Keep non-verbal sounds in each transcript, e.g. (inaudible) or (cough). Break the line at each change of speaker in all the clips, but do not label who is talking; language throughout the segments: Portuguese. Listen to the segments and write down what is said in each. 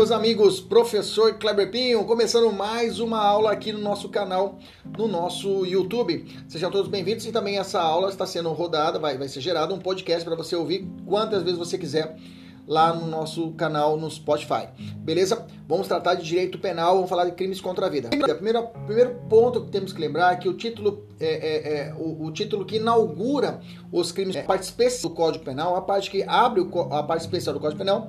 Meus amigos, professor Kleber Pinho, começando mais uma aula aqui no nosso canal, no nosso YouTube. Sejam todos bem-vindos e também essa aula está sendo rodada, vai, vai ser gerado um podcast para você ouvir quantas vezes você quiser lá no nosso canal no Spotify. Beleza? Vamos tratar de direito penal, vamos falar de crimes contra a vida. Primeiro, primeiro ponto que temos que lembrar é que o título é, é, é o, o, título que inaugura os crimes, a parte especial do Código Penal, a parte que abre o, a parte especial do Código Penal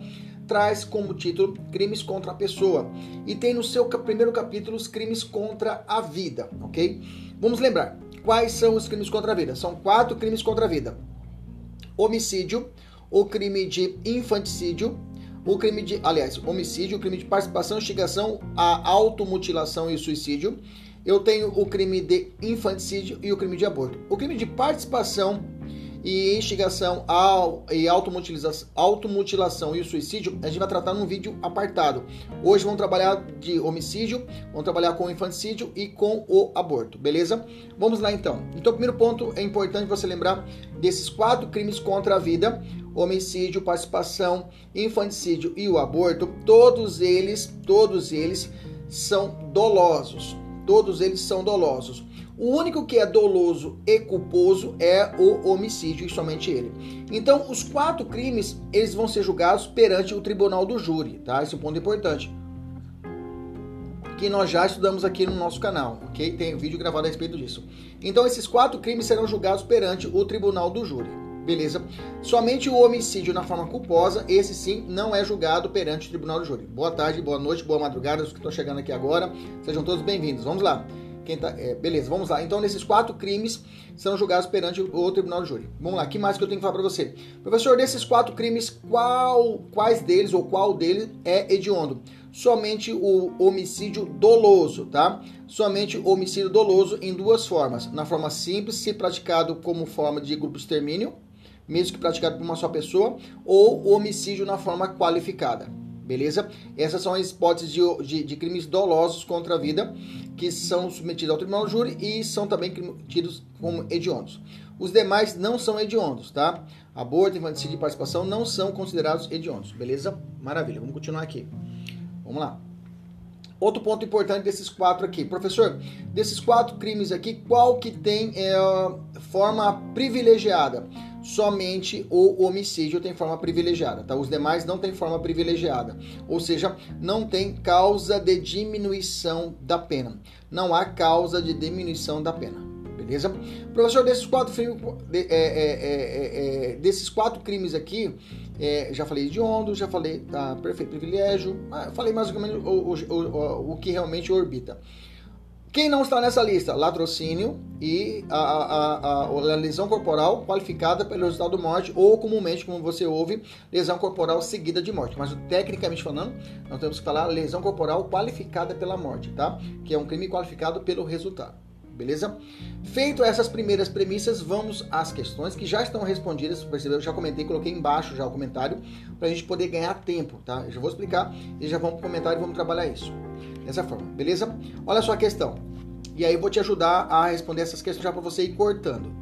traz como título Crimes contra a Pessoa e tem no seu primeiro capítulo os crimes contra a vida, ok? Vamos lembrar, quais são os crimes contra a vida? São quatro crimes contra a vida: homicídio, o crime de infanticídio, o crime de, aliás, homicídio, o crime de participação, instigação à automutilação e suicídio. Eu tenho o crime de infanticídio e o crime de aborto. O crime de participação e instigação ao, e automutilação, automutilação e o suicídio, a gente vai tratar num vídeo apartado. Hoje vamos trabalhar de homicídio, vamos trabalhar com o infanticídio e com o aborto, beleza? Vamos lá então. Então, primeiro ponto é importante você lembrar desses quatro crimes contra a vida: homicídio, participação, infanticídio e o aborto. Todos eles, todos eles são dolosos. Todos eles são dolosos. O único que é doloso e culposo é o homicídio e somente ele. Então, os quatro crimes, eles vão ser julgados perante o tribunal do júri, tá? Esse é um ponto importante. Que nós já estudamos aqui no nosso canal, ok? Tem vídeo gravado a respeito disso. Então, esses quatro crimes serão julgados perante o tribunal do júri. Beleza? Somente o homicídio na forma culposa, esse sim, não é julgado perante o tribunal do júri. Boa tarde, boa noite, boa madrugada, os que estão chegando aqui agora. Sejam todos bem-vindos. Vamos lá. Quem tá, é, beleza, vamos lá. Então, nesses quatro crimes são julgados perante o tribunal de júri. Vamos lá, que mais que eu tenho que falar para você? Professor, desses quatro crimes, qual, quais deles ou qual deles é hediondo? Somente o homicídio doloso, tá? Somente o homicídio doloso em duas formas. Na forma simples, se praticado como forma de grupo extermínio, mesmo que praticado por uma só pessoa, ou o homicídio na forma qualificada. Beleza? Essas são as hipóteses de, de, de, crimes dolosos contra a vida que são submetidos ao tribunal de júri e são também tidos como hediondos. Os demais não são hediondos, tá? Aborto, infanticídio e participação não são considerados hediondos, beleza? Maravilha, vamos continuar aqui. Vamos lá. Outro ponto importante desses quatro aqui. Professor, desses quatro crimes aqui, qual que tem é, forma privilegiada? Somente o homicídio tem forma privilegiada, tá? Os demais não têm forma privilegiada, ou seja, não tem causa de diminuição da pena. Não há causa de diminuição da pena, beleza? Professor, desses quatro, é, é, é, é, desses quatro crimes aqui, é, já falei de ondo, já falei da perfeito privilégio, falei mais ou menos o, o, o, o que realmente orbita. Quem não está nessa lista? Latrocínio e a, a, a, a, lesão corporal qualificada pelo resultado de morte, ou comumente, como você ouve, lesão corporal seguida de morte. Mas tecnicamente falando, nós temos que falar lesão corporal qualificada pela morte, tá? Que é um crime qualificado pelo resultado. Beleza? Feito essas primeiras premissas, vamos às questões que já estão respondidas. Percebeu? Eu já comentei, coloquei embaixo já o comentário para a gente poder ganhar tempo, tá? Eu já vou explicar e já vamos para o comentário e vamos trabalhar isso dessa forma, beleza? Olha só a questão. E aí eu vou te ajudar a responder essas questões já para você ir cortando.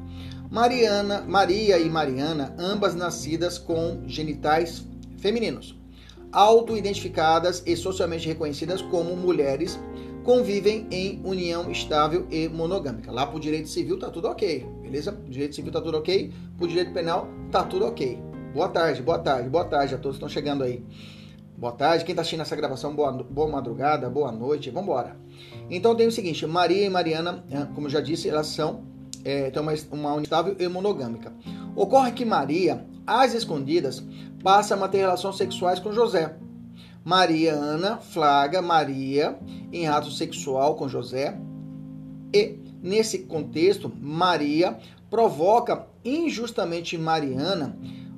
Mariana, Maria e Mariana, ambas nascidas com genitais femininos, auto-identificadas e socialmente reconhecidas como mulheres, convivem em união estável e monogâmica. Lá pro direito civil tá tudo ok, beleza? O direito civil tá tudo ok, pro direito penal tá tudo ok, Boa tarde, boa tarde, boa tarde a todos que estão chegando aí. Boa tarde, quem está assistindo essa gravação, boa, boa madrugada, boa noite, vamos embora. Então tem o seguinte, Maria e Mariana, eh, como já disse, elas são é, têm uma, uma unitável e monogâmica. Ocorre que Maria, às escondidas, passa a manter relações sexuais com José. Maria Ana flaga Maria em ato sexual com José e, nesse contexto, Maria provoca injustamente Mariana.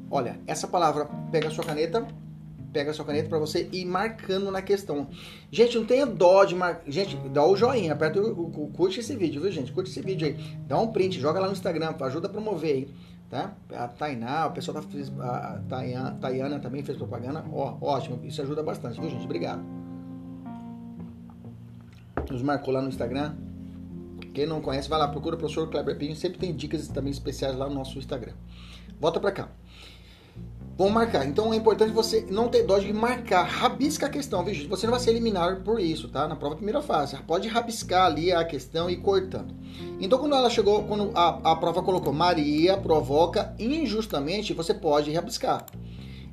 Olha, essa palavra, pega sua caneta, pega sua caneta para você ir marcando na questão. Gente, não tenha dó de marcar. Gente, dá o joinha, aperta o, o, curte esse vídeo, viu, gente? Curte esse vídeo aí. Dá um print, joga lá no Instagram, ajuda a promover aí. Tá? A Tainá, o pessoal da a Tayana, Tayana também fez propaganda. Ó, ótimo, isso ajuda bastante, viu, gente? Obrigado. Nos marcou lá no Instagram. Quem não conhece, vai lá, procura o professor Kleber Pinho. Sempre tem dicas também especiais lá no nosso Instagram. Volta pra cá. Vamos marcar. Então é importante você não ter dó de marcar. Rabisca a questão, viu, gente? Você não vai ser eliminado por isso, tá? Na prova primeira fase. Pode rabiscar ali a questão e cortando. Então, quando ela chegou, quando a, a prova colocou Maria provoca injustamente, você pode rabiscar.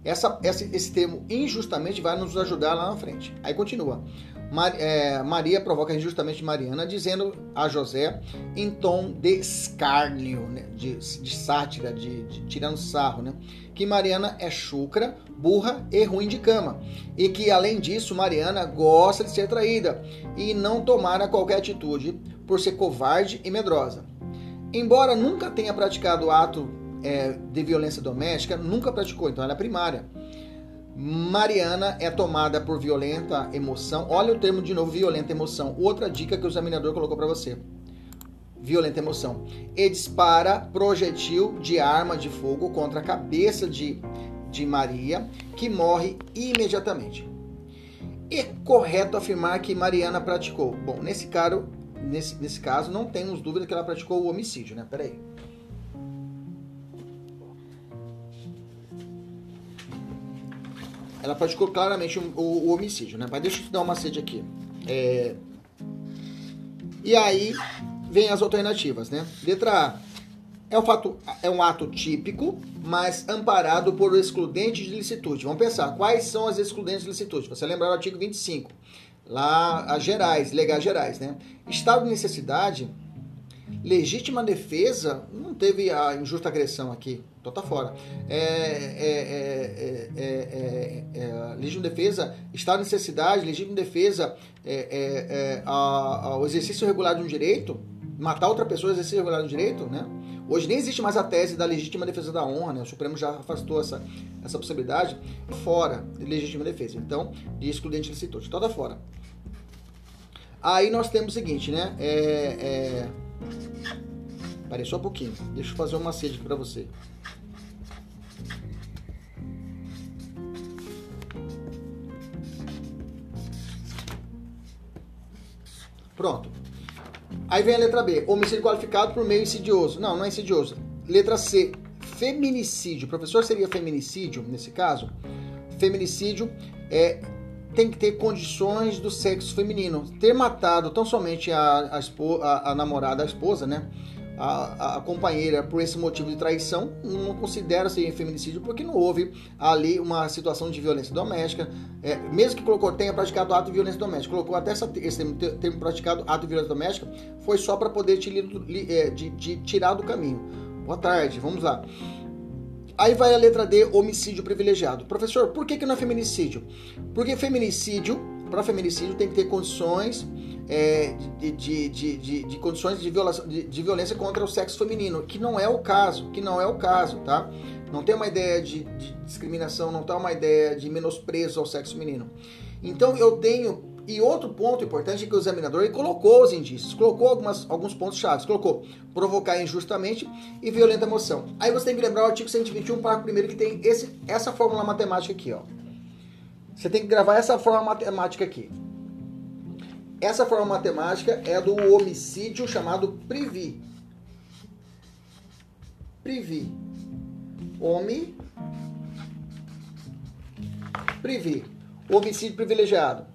Essa, esse, esse termo injustamente vai nos ajudar lá na frente. Aí continua. Mar, é, Maria provoca injustamente Mariana, dizendo a José em tom de escárnio, né? de, de sátira, de, de, tirando sarro, né? que Mariana é chucra, burra e ruim de cama, e que além disso Mariana gosta de ser traída e não tomara qualquer atitude por ser covarde e medrosa. Embora nunca tenha praticado ato é, de violência doméstica, nunca praticou, então ela é primária. Mariana é tomada por violenta emoção. Olha o termo de novo, violenta emoção. Outra dica que o examinador colocou para você violenta emoção. E dispara projetil de arma de fogo contra a cabeça de, de Maria, que morre imediatamente. É correto afirmar que Mariana praticou. Bom, nesse, nesse, nesse caso, não temos dúvida que ela praticou o homicídio, né? Peraí. Ela praticou claramente o, o, homicídio, né? Mas deixa eu te dar uma sede aqui. É... E aí, vem as alternativas, né? Letra A. É um, fato, é um ato típico, mas amparado por excludente de licitude. Vamos pensar, quais são as excludentes de licitude? Você lembrar o artigo 25, lá as gerais, legais gerais, né? Estado de necessidade, legítima defesa, não teve a injusta agressão aqui, então tá fora. É, é, é, é legítima defesa, estado de necessidade, legítima defesa, o exercício regular de um direito, matar outra pessoa exercer regular o direito, né? Hoje nem existe mais a tese da legítima defesa da honra, né? O Supremo já afastou essa, essa possibilidade fora de legítima defesa. Então, de excludente licitude. Então tá fora. Aí nós temos o seguinte, né? É, é... Parei só um pouquinho. Deixa eu fazer uma sede para você. Pronto. Aí vem a letra B, homicídio qualificado por meio insidioso. Não, não é insidioso. Letra C, feminicídio. O professor seria feminicídio nesse caso? Feminicídio é tem que ter condições do sexo feminino. Ter matado tão somente a, a, a, a namorada, a esposa, né? A, a, companheira por esse motivo de traição, não considera ser feminicídio porque não houve ali uma situação de violência doméstica. É, mesmo que colocou tenha praticado ato de violência doméstica, colocou até essa, esse termo, termo praticado ato de violência doméstica, foi só para poder te, é, de, de tirar do caminho. Boa tarde, vamos lá. Aí vai a letra D, homicídio privilegiado. Professor, por que, que não é feminicídio? Porque feminicídio, para feminicídio, tem que ter condições é, de, de, de, de, condições de, violação, de, violência contra o sexo feminino, que não é o caso, que não é o caso, tá? Não tem uma ideia de, discriminação, não tem uma ideia de menosprezo ao sexo feminino. Então eu tenho e outro ponto importante é que o examinador colocou os indícios, colocou algumas, alguns pontos chaves, colocou provocar injustamente e violenta emoção. Aí você tem que lembrar o artigo 121, parágrafo primeiro que tem esse, essa fórmula matemática aqui, ó. Você tem que gravar essa fórmula matemática aqui. Essa forma matemática é do homicídio chamado Privi. Privi. Homem. Privi. Homicídio privilegiado.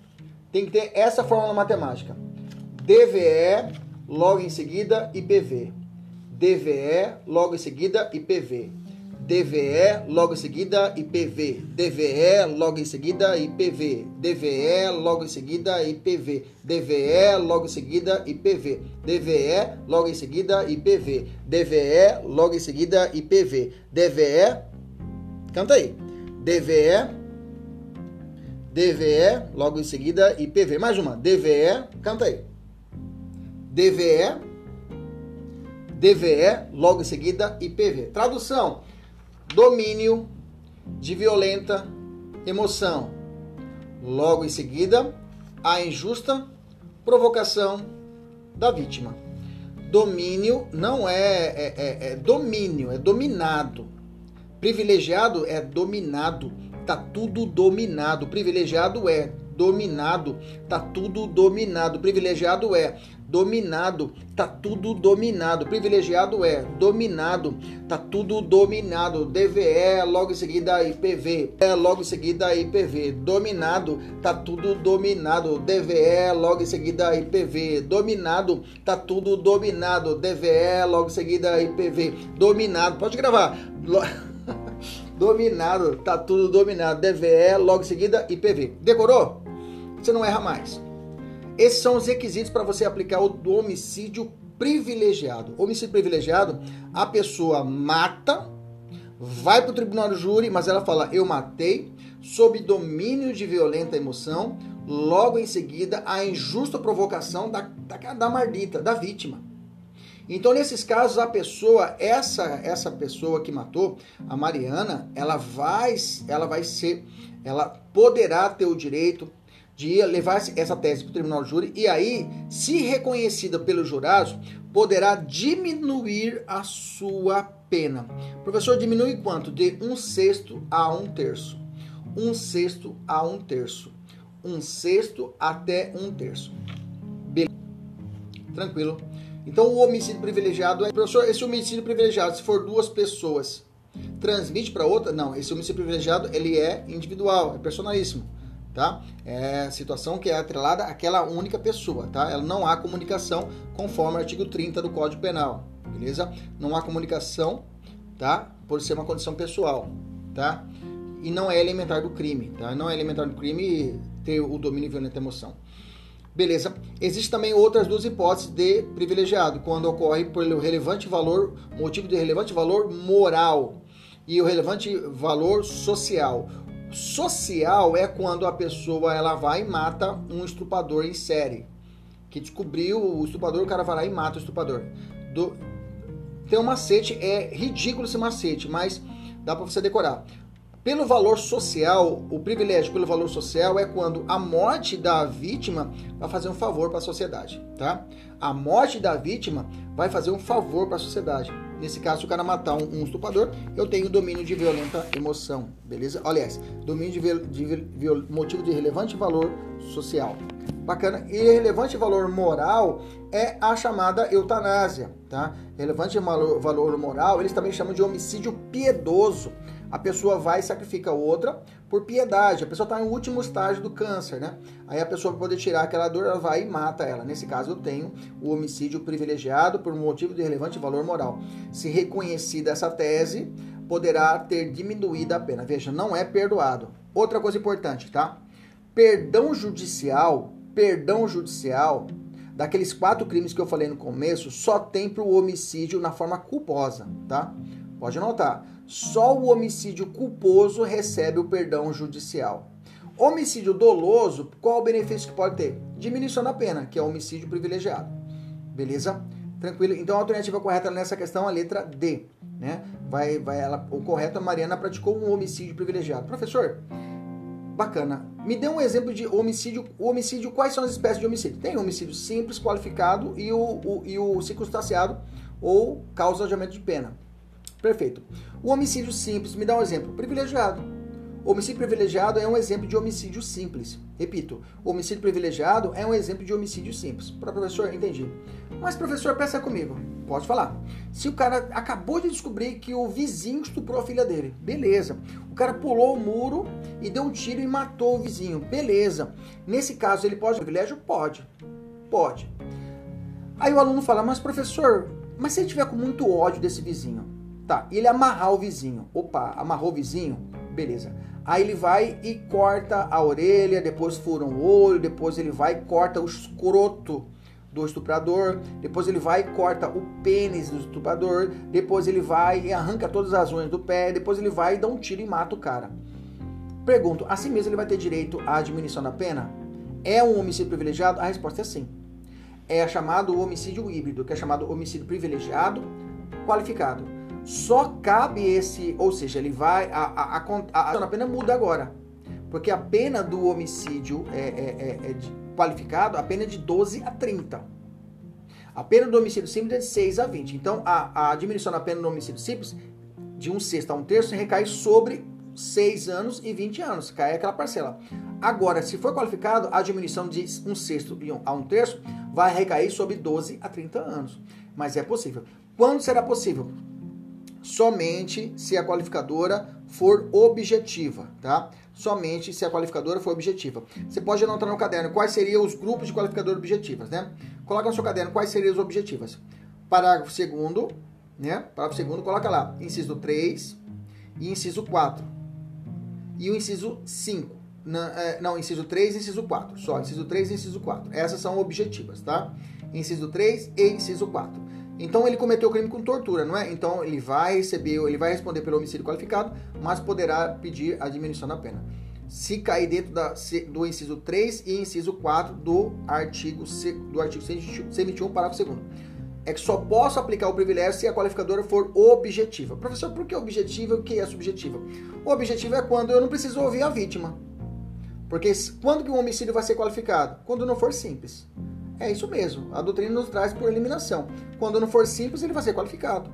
Tem que ter essa fórmula matemática. DVE, logo em seguida, IPV. DVE, logo em seguida, IPV. DVE, logo em seguida IPV, DVE, logo em seguida IPV, DVE, logo em seguida IPV, DVE, logo em seguida IPV, DVE, logo em seguida IPV, DVE, logo em seguida IPV, DVE, canta aí, DVE, DVE, logo em seguida IPV, mais uma, DVE, canta aí, DVE, DVE, logo em seguida IPV. Tradução: domínio de violenta emoção. Logo em seguida, a injusta provocação da vítima. Domínio não é, é, é, é domínio, é dominado. Privilegiado é dominado. Tá tudo dominado. Privilegiado é dominado. Tá tudo dominado. Privilegiado é dominado, tá tudo dominado. Privilegiado é dominado, tá tudo dominado. DVE, logo em seguida IPV, é logo em seguida IPV. Dominado, tá tudo dominado. DVE, logo em seguida IPV. Dominado, tá tudo dominado. DVE, logo em seguida IPV. Dominado, pode gravar. (laughs) dominado, tá tudo dominado. DVE, logo em seguida IPV. Decorou? Você não erra mais. Esses são os requisitos para você aplicar o do homicídio privilegiado. Homicídio privilegiado, a pessoa mata, vai para o tribunal do júri, mas ela fala: Eu matei, sob domínio de violenta emoção, logo em seguida a injusta provocação da, da, da mardita, da vítima. Então, nesses casos, a pessoa, essa essa pessoa que matou, a Mariana, ela vai, ela vai ser, ela poderá ter o direito de levar essa tese para o tribunal de júri e aí, se reconhecida pelos jurados, poderá diminuir a sua pena. Professor, diminui quanto? De um sexto a um terço. Um sexto a um terço. Um sexto até um terço. Beleza. Tranquilo. Então o homicídio privilegiado é. Professor, esse homicídio privilegiado, se for duas pessoas, transmite para outra? Não, esse homicídio privilegiado ele é individual, é personalíssimo tá? É situação que é atrelada àquela única pessoa, tá? Ela não há comunicação conforme o artigo 30 do Código Penal, beleza? Não há comunicação, tá? Por ser uma condição pessoal, tá? E não é elementar do crime, tá? Não é elementar do crime ter o domínio violento da emoção. Beleza. Existem também outras duas hipóteses de privilegiado, quando ocorre pelo relevante valor, motivo de relevante valor moral e o relevante valor social. Social é quando a pessoa ela vai e mata um estuprador em série. Que descobriu o estuprador, o cara vai lá e mata o estuprador. Do... Tem um macete, é ridículo esse macete, mas dá para você decorar. Pelo valor social, o privilégio pelo valor social é quando a morte da vítima vai fazer um favor para a sociedade, tá? A morte da vítima vai fazer um favor para a sociedade. Nesse caso, se o cara matar um, um estuprador, eu tenho domínio de violenta emoção, beleza? Aliás, domínio de, de, de motivo de relevante valor social. Bacana. E relevante valor moral é a chamada eutanásia, tá? Relevante valor, moral, eles também chamam de homicídio piedoso a pessoa vai e sacrifica outra por piedade. A pessoa está no último estágio do câncer, né? Aí a pessoa, para poder tirar aquela dor, ela vai e mata ela. Nesse caso, eu tenho o homicídio privilegiado por motivo de relevante valor moral. Se reconhecida essa tese, poderá ter diminuído a pena. Veja, não é perdoado. Outra coisa importante, tá? Perdão judicial, perdão judicial daqueles quatro crimes que eu falei no começo, só tem para o homicídio na forma culposa, tá? Pode anotar. Só o homicídio culposo recebe o perdão judicial. Homicídio doloso, qual o benefício que pode ter? Diminuição da pena, que é homicídio privilegiado. Beleza? Tranquilo? Então a alternativa correta nessa questão é a letra D. Né? Vai, vai, ela, o correto, a Mariana praticou um homicídio privilegiado. Professor, bacana. Me dê um exemplo de homicídio. Homicídio, quais são as espécies de homicídio? Tem homicídio simples, qualificado e o, o, e o circunstanciado ou causa de aumento de pena. Perfeito. O homicídio simples, me dá um exemplo. Privilegiado. O homicídio privilegiado é um exemplo de homicídio simples. Repito, o homicídio privilegiado é um exemplo de homicídio simples. Para professor, entendi. Mas professor, peça comigo. Pode falar. Se o cara acabou de descobrir que o vizinho estuprou a filha dele, beleza. O cara pulou o muro e deu um tiro e matou o vizinho, beleza. Nesse caso, ele pode privilégio? Pode. Pode. Aí o aluno fala, mas professor, mas se ele tiver com muito ódio desse vizinho? Tá, ele amarrar o vizinho. Opa, amarrou o vizinho? Beleza. Aí ele vai e corta a orelha, depois fura o olho, depois ele vai e corta o escroto do estuprador, depois ele vai e corta o pênis do estuprador, depois ele vai e arranca todas as unhas do pé, depois ele vai e dá um tiro e mata o cara. Pergunto, assim mesmo ele vai ter direito à diminuição da pena? É um homicídio privilegiado? A resposta é sim. É chamado homicídio híbrido, que é chamado homicídio privilegiado qualificado. Só cabe esse, ou seja, ele vai. A, a, a, a, pena muda agora. Porque a pena do homicídio é, é, é, é qualificado, a pena é de 12 a 30. A pena do homicídio simples é de 6 a 20. Então, a, a diminuição da pena do homicídio simples, de um sexto a um terço, recai sobre 6 anos e 20 anos. Cai aquela parcela. Agora, se for qualificado, a diminuição de um sexto a um terço vai recair sobre 12 a 30 anos. Mas é possível. Quando será possível? Somente se a qualificadora for objetiva, tá? somente se a qualificadora for objetiva. Você pode anotar no caderno quais seriam os grupos de qualificador objetivas, né? Coloca no seu caderno quais seriam as objetivas. Parágrafo segundo, né? Parágrafo segundo, coloca lá, inciso 3 e inciso 4. E o inciso 5. Não, é, não, inciso 3 e inciso 4. Só, inciso 3 e inciso 4. Essas são objetivas, tá? Inciso 3 e inciso 4. Então ele cometeu o crime com tortura, não é? Então ele vai receber, ele vai responder pelo homicídio qualificado, mas poderá pedir a diminuição da pena. Se cair dentro da, do inciso 3 e inciso 4 do artigo, do artigo 121, parágrafo 2 é que só posso aplicar o privilégio se a qualificadora for objetiva. Professor, por que objetiva e o que é subjetiva? O objetivo é quando eu não preciso ouvir a vítima. Porque quando que um homicídio vai ser qualificado? Quando não for simples. É isso mesmo. A doutrina nos traz por eliminação. Quando não for simples, ele vai ser qualificado.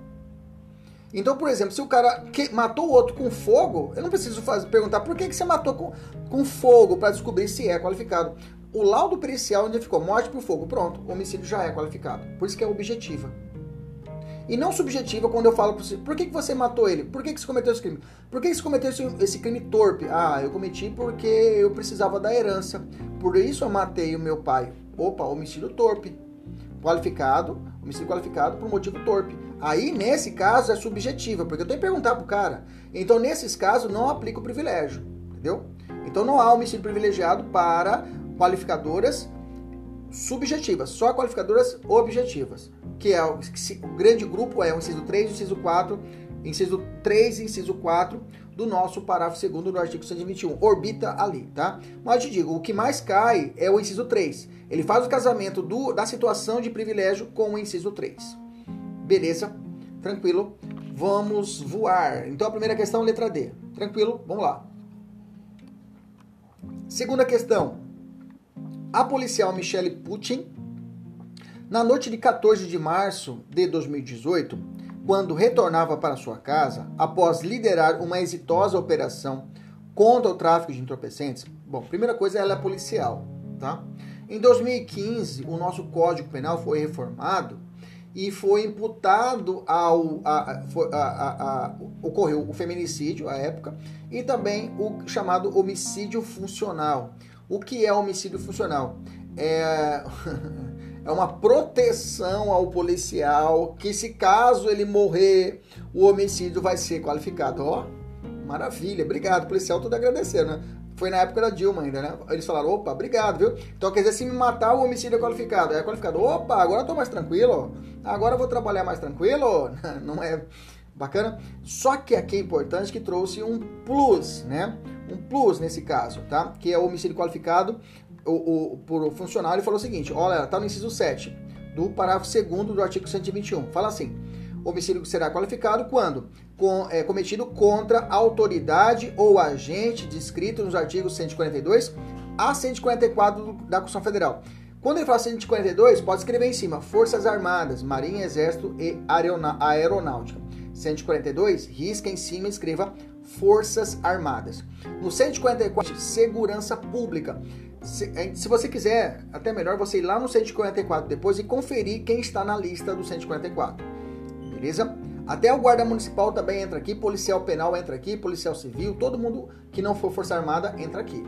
Então, por exemplo, se o cara matou o outro com fogo, eu não preciso fazer, perguntar por que, que você matou com, com fogo para descobrir se é qualificado. O laudo pericial onde ficou morte por fogo, pronto, o homicídio já é qualificado. Por isso que é objetiva. E não subjetiva quando eu falo para você, por que, que você matou ele? Por que, que você cometeu esse crime? Por que, que você cometeu esse, esse crime torpe? Ah, eu cometi porque eu precisava da herança. Por isso eu matei o meu pai. Opa, homicídio torpe. Qualificado, homicídio qualificado por motivo torpe. Aí, nesse caso, é subjetiva, porque eu tenho que perguntar pro cara. Então, nesses casos, não aplica o privilégio, entendeu? Então, não há homicídio privilegiado para qualificadoras subjetivas, só qualificadoras objetivas, que é o, o grande grupo é o inciso 3, o inciso 4, inciso 3 e inciso 4 do nosso parágrafo 2 do artigo 121. Orbita ali, tá? Mas eu te digo, o que mais cai é o inciso 3. Ele faz o casamento do, da situação de privilégio com o inciso 3. Beleza? Tranquilo? Vamos voar. Então a primeira questão, letra D. Tranquilo? Vamos lá. Segunda questão. A policial Michelle Putin, na noite de 14 de março de 2018, quando retornava para sua casa, após liderar uma exitosa operação contra o tráfico de entorpecentes, bom, primeira coisa, ela é policial, tá? Em 2015, o nosso Código Penal foi reformado e foi imputado ao a, a, a, ocorreu o feminicídio à época e também o chamado homicídio funcional. O que é homicídio funcional? É (laughs) é uma proteção ao policial que se caso ele morrer, o homicídio vai ser qualificado. Ó, oh, maravilha, obrigado, policial, tudo agradecendo, né? Foi na época da Dilma ainda, né? Eles falaram, opa, obrigado, viu? Então quer dizer, se me matar, o homicídio é qualificado. É qualificado, opa, agora eu tô mais tranquilo, agora eu vou trabalhar mais tranquilo. (laughs) Não é bacana? Só que aqui é importante que trouxe um plus, né? Um plus nesse caso, tá? Que é o homicídio qualificado o, o, por funcionário falou o seguinte: olha, está no inciso 7 do parágrafo 2 do artigo 121. Fala assim: homicídio será qualificado quando com, é, cometido contra autoridade ou agente descrito nos artigos 142 a 144 da Constituição Federal. Quando ele fala 142, pode escrever em cima Forças Armadas, Marinha, Exército e Aeronáutica. 142, risca em cima e escreva Forças Armadas. No 144, Segurança Pública. Se, se, você quiser, até melhor você ir lá no 144 depois e conferir quem está na lista do 144. Beleza? Até o guarda municipal também entra aqui, policial penal entra aqui, policial civil, todo mundo que não for Força Armada entra aqui.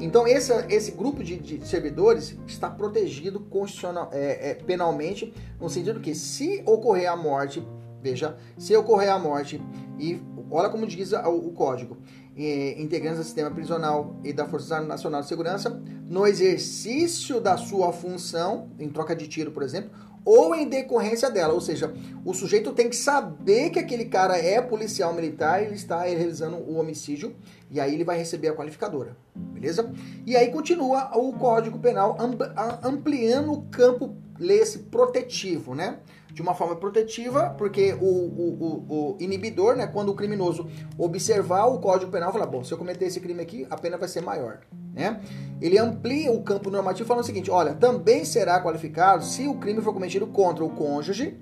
Então, esse, esse grupo de, de servidores está protegido constitucional, é, é, penalmente, no sentido que, se ocorrer a morte Veja, se ocorrer a morte e olha como diz o código, integrantes do sistema prisional e da Força Nacional de Segurança, no exercício da sua função, em troca de tiro, por exemplo, ou em decorrência dela. Ou seja, o sujeito tem que saber que aquele cara é policial militar e ele está realizando o homicídio e aí ele vai receber a qualificadora. Beleza? E aí continua o Código Penal ampliando o campo, lê-se, protetivo, né? De uma forma protetiva, porque o, o, o, o, inibidor, né, quando o criminoso observar o Código Penal, fala, bom, se eu cometer esse crime aqui, a pena vai ser maior. Né? Ele amplia o campo normativo falando o seguinte, olha, também será qualificado se o crime for cometido contra o cônjuge,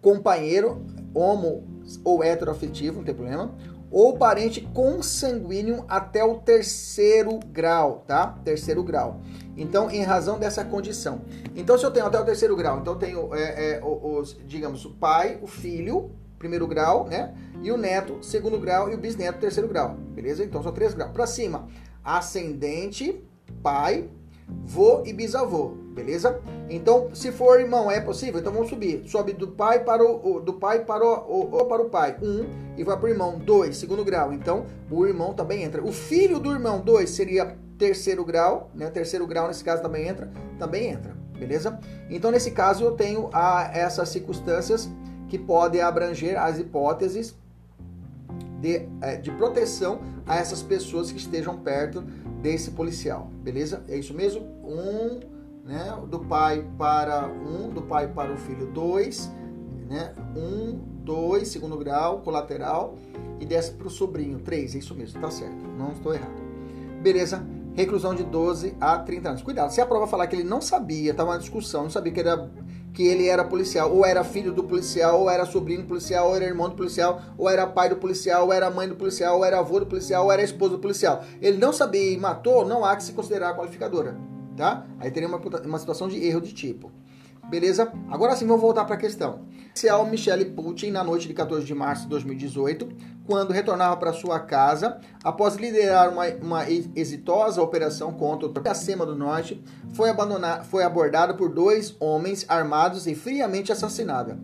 companheiro, homo ou heteroafetivo, não tem problema, ou parente consanguíneo até o terceiro grau, tá? Terceiro grau. Então, em razão dessa condição. Então, se eu tenho até o terceiro grau, então eu tenho, é, é, os, digamos, o pai, o filho, primeiro grau, né? E o neto, segundo grau, e o bisneto, terceiro grau. Beleza? Então, são três graus. Para cima, ascendente, pai, vô e bisavô, beleza? Então, se for irmão, é possível? Então vamos subir. Sobe do pai para o, do pai para o, o para o pai, um e vai para o irmão, dois, segundo grau. Então, o irmão também entra. O filho do irmão, dois, seria terceiro grau, né? Terceiro grau nesse caso também entra, também entra, beleza? Então, nesse caso eu tenho a, essas circunstâncias que podem abranger as hipóteses de, é, de proteção a essas pessoas que estejam perto desse policial, beleza? É isso mesmo? Um, né? Do pai para um, do pai para o filho, dois, né? Um, dois, segundo grau, colateral, e desce para o sobrinho, três, é isso mesmo, tá certo, não estou errado. Beleza? Reclusão de 12 a 30 anos. Cuidado, se a prova falar que ele não sabia, estava uma discussão, não sabia que era que ele era policial, ou era filho do policial, ou era sobrinho do policial, ou era irmão do policial, ou era pai do policial, ou era mãe do policial, ou era avô do policial, ou era esposa do policial. Ele não sabia e matou, não há que se considerar qualificadora, tá? Aí teria uma, uma situação de erro de tipo. Beleza? Agora sim, vamos voltar para a questão. Oficial Michele Putin, na noite de 14 de março de 2018, quando retornava para sua casa, após liderar uma, uma exitosa operação contra o Acema do Norte, foi, foi abordada por dois homens armados e friamente assassinada.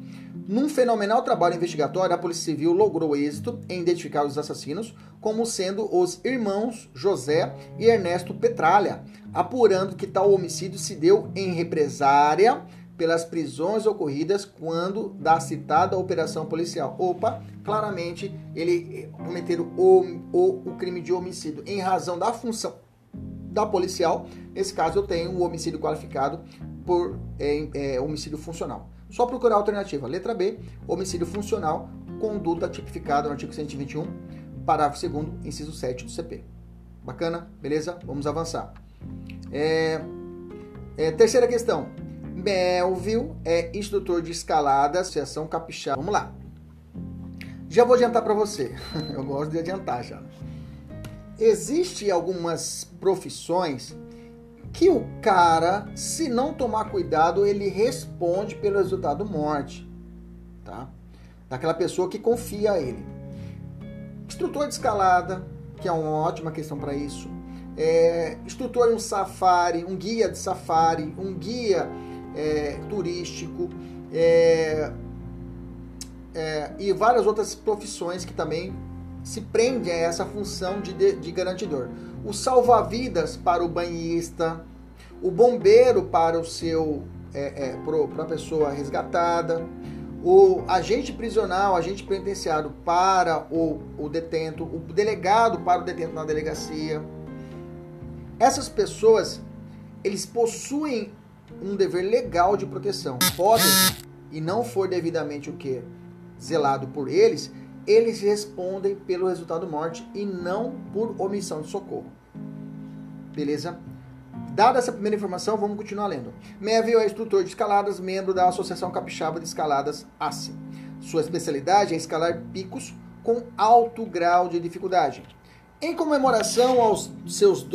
Num fenomenal trabalho investigatório, a Polícia Civil logrou êxito em identificar os assassinos como sendo os irmãos José e Ernesto Petralha, apurando que tal homicídio se deu em represária pelas prisões ocorridas quando da citada operação policial. Opa, claramente ele eh, cometeram o, o, o crime de homicídio em razão da função da policial. Nesse caso, eu tenho o homicídio qualificado por é, é, homicídio funcional. Só procurar a alternativa. Letra B, homicídio funcional, conduta tipificada no artigo 121, parágrafo 2 inciso 7 do CP. Bacana? Beleza? Vamos avançar. É, é, terceira questão. Melville é instrutor de escalada, Associação Capixaba. Vamos lá. Já vou adiantar para você. (laughs) Eu gosto de adiantar já. Existem algumas profissões que o cara, se não tomar cuidado, ele responde pelo resultado morte, tá? Daquela pessoa que confia a ele. Instrutor de escalada, que é uma ótima questão para isso. É, instrutor em um safari, um guia de safari, um guia é, turístico é, é, e várias outras profissões que também se prendem a essa função de, de, de garantidor. O salva-vidas para o banhista, o bombeiro para o seu é, é, para a pessoa resgatada, o agente prisional, agente penitenciário para o, o detento, o delegado para o detento na delegacia. Essas pessoas, eles possuem um dever legal de proteção. Podem, e não for devidamente o que? Zelado por eles, eles respondem pelo resultado morte e não por omissão de socorro. Beleza? Dada essa primeira informação, vamos continuar lendo. Melville é instrutor de escaladas, membro da Associação Capixaba de Escaladas ACE. Sua especialidade é escalar picos com alto grau de dificuldade. Em comemoração aos seus,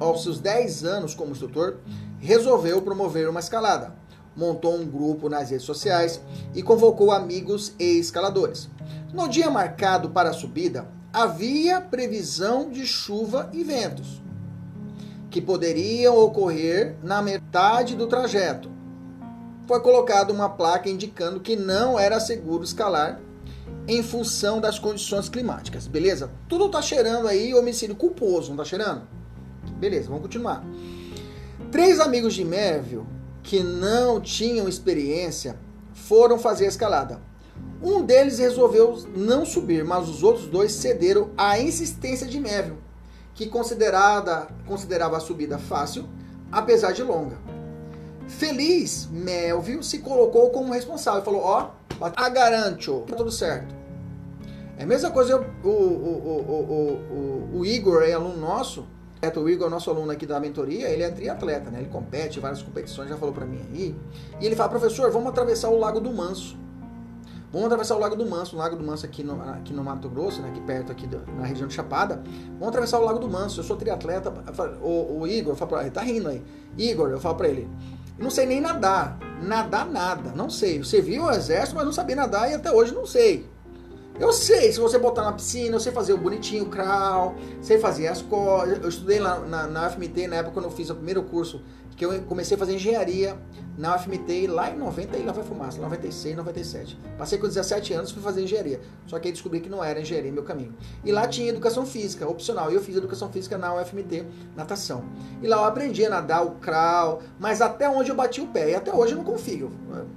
aos seus 10 anos como instrutor, resolveu promover uma escalada. Montou um grupo nas redes sociais e convocou amigos e escaladores. No dia marcado para a subida, havia previsão de chuva e ventos, que poderiam ocorrer na metade do trajeto. foi colocada uma placa indicando que não era seguro escalar em função das condições climáticas, beleza? Tudo tá cheirando aí homicídio culposo, não tá cheirando? Beleza, vamos continuar. Três amigos de Melville que não tinham experiência foram fazer a escalada. Um deles resolveu não subir, mas os outros dois cederam à insistência de Melville, que considerada, considerava a subida fácil, apesar de longa. Feliz, Melville se colocou como responsável e falou: Ó, oh, a garanto, tá tudo certo. É a mesma coisa o, o, o, o, o Igor, é aluno nosso, o Igor, nosso aluno aqui da mentoria, ele é triatleta, né? Ele compete em várias competições, já falou para mim aí. E ele fala, professor, vamos atravessar o Lago do Manso. Vamos atravessar o Lago do Manso, o Lago do Manso aqui no, aqui no Mato Grosso, né? aqui perto aqui do, na região de Chapada. Vamos atravessar o Lago do Manso. Eu sou triatleta. O, o Igor, eu falo pra ele, tá rindo aí. Igor, eu falo para ele, não sei nem nadar. Nadar nada, não sei. Você viu o exército, mas não sabia nadar e até hoje não sei. Eu sei, se você botar na piscina, eu sei fazer o bonitinho, o crawl, sei fazer as coisas. Eu estudei lá na, na UFMT, na época quando eu fiz o primeiro curso, que eu comecei a fazer engenharia na UFMT lá em 90 e lá vai fumaça, 96, 97. Passei com 17 anos fui fazer engenharia. Só que aí descobri que não era engenharia meu caminho. E lá tinha educação física, opcional. E eu fiz educação física na UFMT, natação. E lá eu aprendi a nadar o crawl, mas até onde eu bati o pé. E até hoje eu não confio.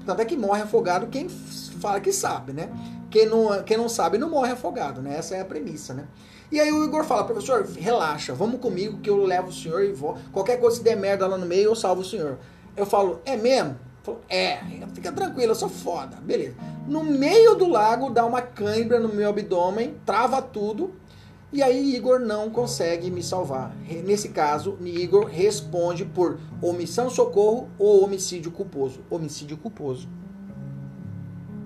Tanto é que morre afogado quem fala que sabe, né? Quem não, quem não sabe não morre afogado, né? Essa é a premissa, né? E aí o Igor fala, professor, relaxa, vamos comigo que eu levo o senhor e vou. Qualquer coisa se der merda lá no meio, eu salvo o senhor. Eu falo, é mesmo? Falo, é, fica tranquilo, eu sou foda. Beleza. No meio do lago dá uma cãibra no meu abdômen, trava tudo. E aí Igor não consegue me salvar. Nesse caso, Igor responde por omissão socorro ou homicídio culposo. Homicídio culposo.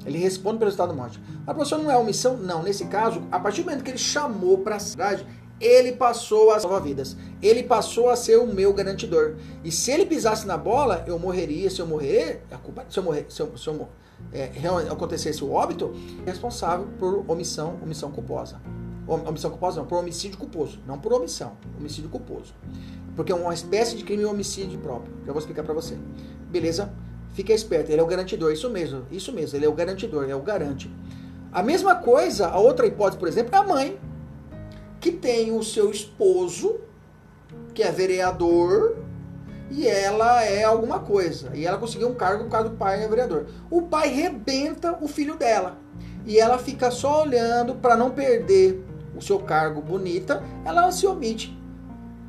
Ele responde pelo estado de morte. A professor não é omissão? Não. Nesse caso, a partir do momento que ele chamou para a cidade, ele passou a salvar vidas. Ele passou a ser o meu garantidor. E se ele pisasse na bola, eu morreria. Se eu morrer, a culpa, se eu morrer, se eu, se eu é, acontecesse o óbito, responsável por omissão, omissão culposa. Omissão culposa não, por homicídio culposo, não por omissão, homicídio culposo. Porque é uma espécie de crime homicídio próprio. Já vou explicar para você. Beleza? Fica esperto, ele é o garantidor, isso mesmo, isso mesmo, ele é o garantidor, é o garante. A mesma coisa, a outra hipótese, por exemplo, é a mãe, que tem o seu esposo, que é vereador, e ela é alguma coisa. E ela conseguiu um cargo por causa do pai é vereador. O pai rebenta o filho dela. E ela fica só olhando para não perder o seu cargo bonita, ela se omite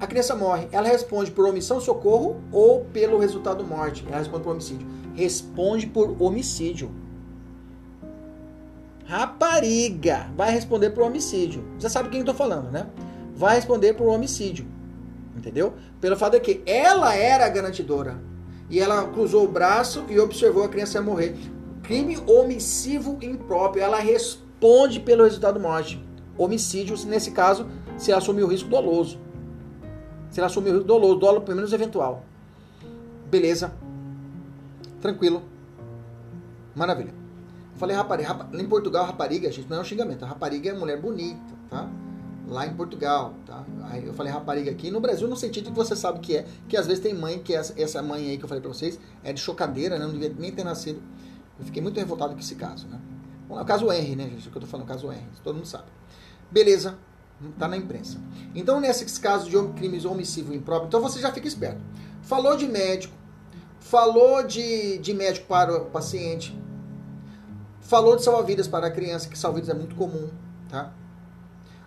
a criança morre. Ela responde por omissão, socorro ou pelo resultado morte? Ela responde por homicídio. Responde por homicídio. Rapariga vai responder por homicídio. Você sabe quem eu tô falando, né? Vai responder por homicídio. Entendeu? Pelo fato de que ela era garantidora. E ela cruzou o braço e observou a criança morrer. Crime omissivo impróprio. Ela responde pelo resultado morte. Homicídio, nesse caso, se assumiu o risco doloso. Se ela assumir o dolo, dolo pelo menos eventual. Beleza. Tranquilo. Maravilha. falei rapariga. Rap... Em Portugal, rapariga, gente, não é um xingamento. A rapariga é mulher bonita, tá? Lá em Portugal, tá? Aí eu falei rapariga aqui. No Brasil, no sentido que você sabe que é. Que às vezes tem mãe, que é essa, mãe aí que eu falei pra vocês, é de chocadeira, né? Não devia nem ter nascido. Eu fiquei muito revoltado com esse caso, né? Bom, é o caso R, né, gente? O que eu tô falando, o caso R. Todo mundo sabe. Beleza. Está na imprensa. Então, nesses casos de crimes homicídio impróprio, então você já fica esperto. Falou de médico, falou de, de médico para o paciente, falou de salva-vidas para a criança, que salva-vidas é muito comum, tá?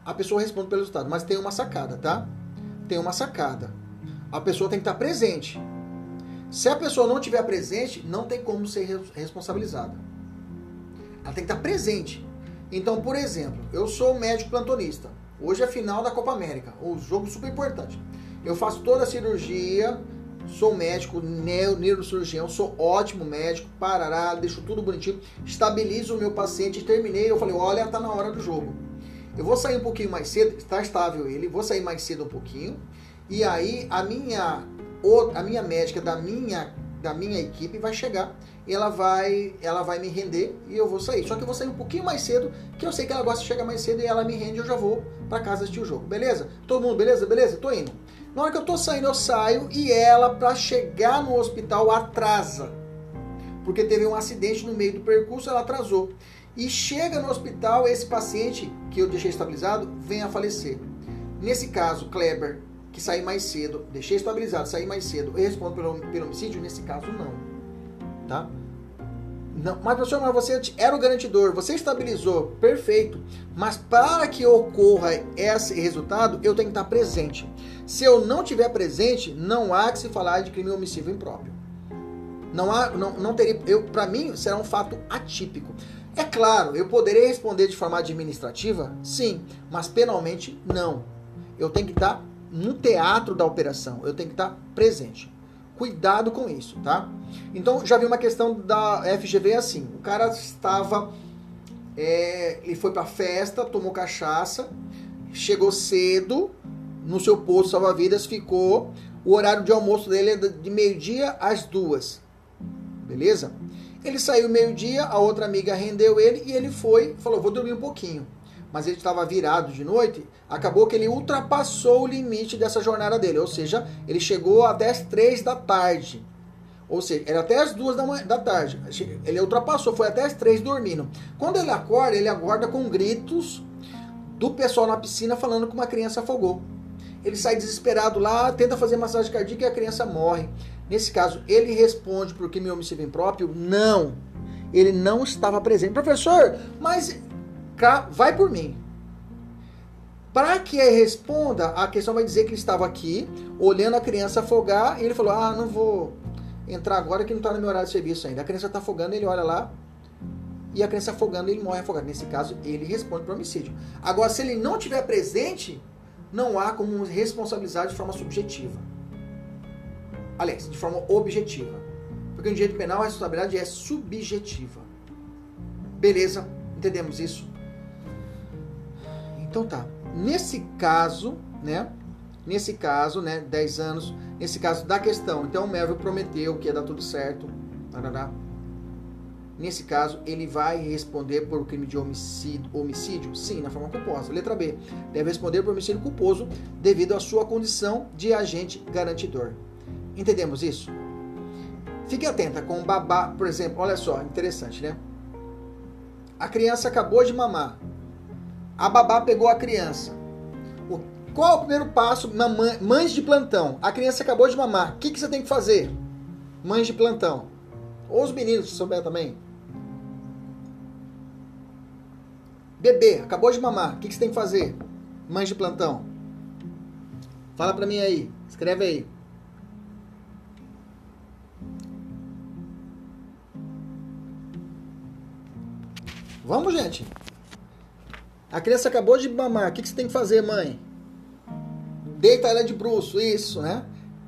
A pessoa responde pelo resultado, mas tem uma sacada, tá? Tem uma sacada. A pessoa tem que estar presente. Se a pessoa não estiver presente, não tem como ser responsabilizada. Ela tem que estar presente. Então, por exemplo, eu sou médico plantonista. Hoje é final da Copa América, um jogo super importante. Eu faço toda a cirurgia, sou médico, neurocirurgião, sou ótimo médico, parará, deixo tudo bonitinho, estabilizo o meu paciente, terminei, eu falei, olha, tá na hora do jogo. Eu vou sair um pouquinho mais cedo, está estável ele, vou sair mais cedo um pouquinho, e aí a minha, a minha médica da minha, da minha equipe vai chegar ela vai, ela vai me render e eu vou sair. Só que eu vou sair um pouquinho mais cedo, que eu sei que ela gosta de chegar mais cedo e ela me rende eu já vou para casa assistir o jogo. Beleza? Todo mundo beleza? Beleza? Tô indo. Na hora que eu tô saindo, eu saio e ela para chegar no hospital atrasa. porque teve um acidente no meio do percurso, ela atrasou. E chega no hospital, esse paciente que eu deixei estabilizado vem a falecer. Nesse caso, Kleber, que saí mais cedo, deixei estabilizado, saí mais cedo, eu respondo pelo, pelo homicídio? Nesse caso, não. Tá? Não, mas professor, mas você era o garantidor, você estabilizou, perfeito. Mas para que ocorra esse resultado, eu tenho que estar presente. Se eu não tiver presente, não há que se falar de crime homicídio impróprio. Não há, não, não teria, eu, para mim, será um fato atípico. É claro, eu poderei responder de forma administrativa, sim, mas penalmente não. Eu tenho que estar no teatro da operação, eu tenho que estar presente. Cuidado com isso, tá? Então, já vi uma questão da FGV assim: o cara estava. É, ele foi pra festa, tomou cachaça, chegou cedo no seu posto salva-vidas, ficou. O horário de almoço dele é de meio-dia às duas. Beleza? Ele saiu meio-dia, a outra amiga rendeu ele e ele foi, falou: Vou dormir um pouquinho mas ele estava virado de noite, acabou que ele ultrapassou o limite dessa jornada dele. Ou seja, ele chegou até as três da tarde. Ou seja, era até as duas da, manhã, da tarde. Ele ultrapassou, foi até as três dormindo. Quando ele acorda, ele acorda com gritos do pessoal na piscina falando que uma criança afogou. Ele sai desesperado lá, tenta fazer massagem cardíaca e a criança morre. Nesse caso, ele responde por crime homicídio impróprio? Não. Ele não estava presente. Professor, mas vai por mim. Para que ele responda, a questão vai dizer que ele estava aqui, olhando a criança afogar, e ele falou: Ah, não vou entrar agora que não está no meu horário de serviço ainda. A criança está afogando, ele olha lá, e a criança afogando, ele morre afogado. Nesse caso, ele responde para homicídio. Agora, se ele não tiver presente, não há como responsabilizar de forma subjetiva. Aliás, de forma objetiva. Porque no direito penal a responsabilidade é subjetiva. Beleza? Entendemos isso? Então tá. Nesse caso, né? Nesse caso, né? 10 anos. Nesse caso da questão. Então o Melville prometeu que ia dar tudo certo. Tarará. Nesse caso, ele vai responder por crime de homicídio, homicídio? Sim, na forma culposa. Letra B. Deve responder por homicídio culposo devido à sua condição de agente garantidor. Entendemos isso? Fique atenta com o babá, por exemplo, olha só, interessante, né? A criança acabou de mamar. A babá pegou a criança. O, qual é o primeiro passo? Mamãe, mães de plantão. A criança acabou de mamar. O que, que você tem que fazer? Mães de plantão. Ou os meninos, se souber também. Bebê, acabou de mamar. O que, que você tem que fazer? Mães de plantão. Fala pra mim aí. Escreve aí. Vamos, gente. A criança acabou de mamar. O que, você tem que fazer, mãe? Deita ela de bruxo, isso, né?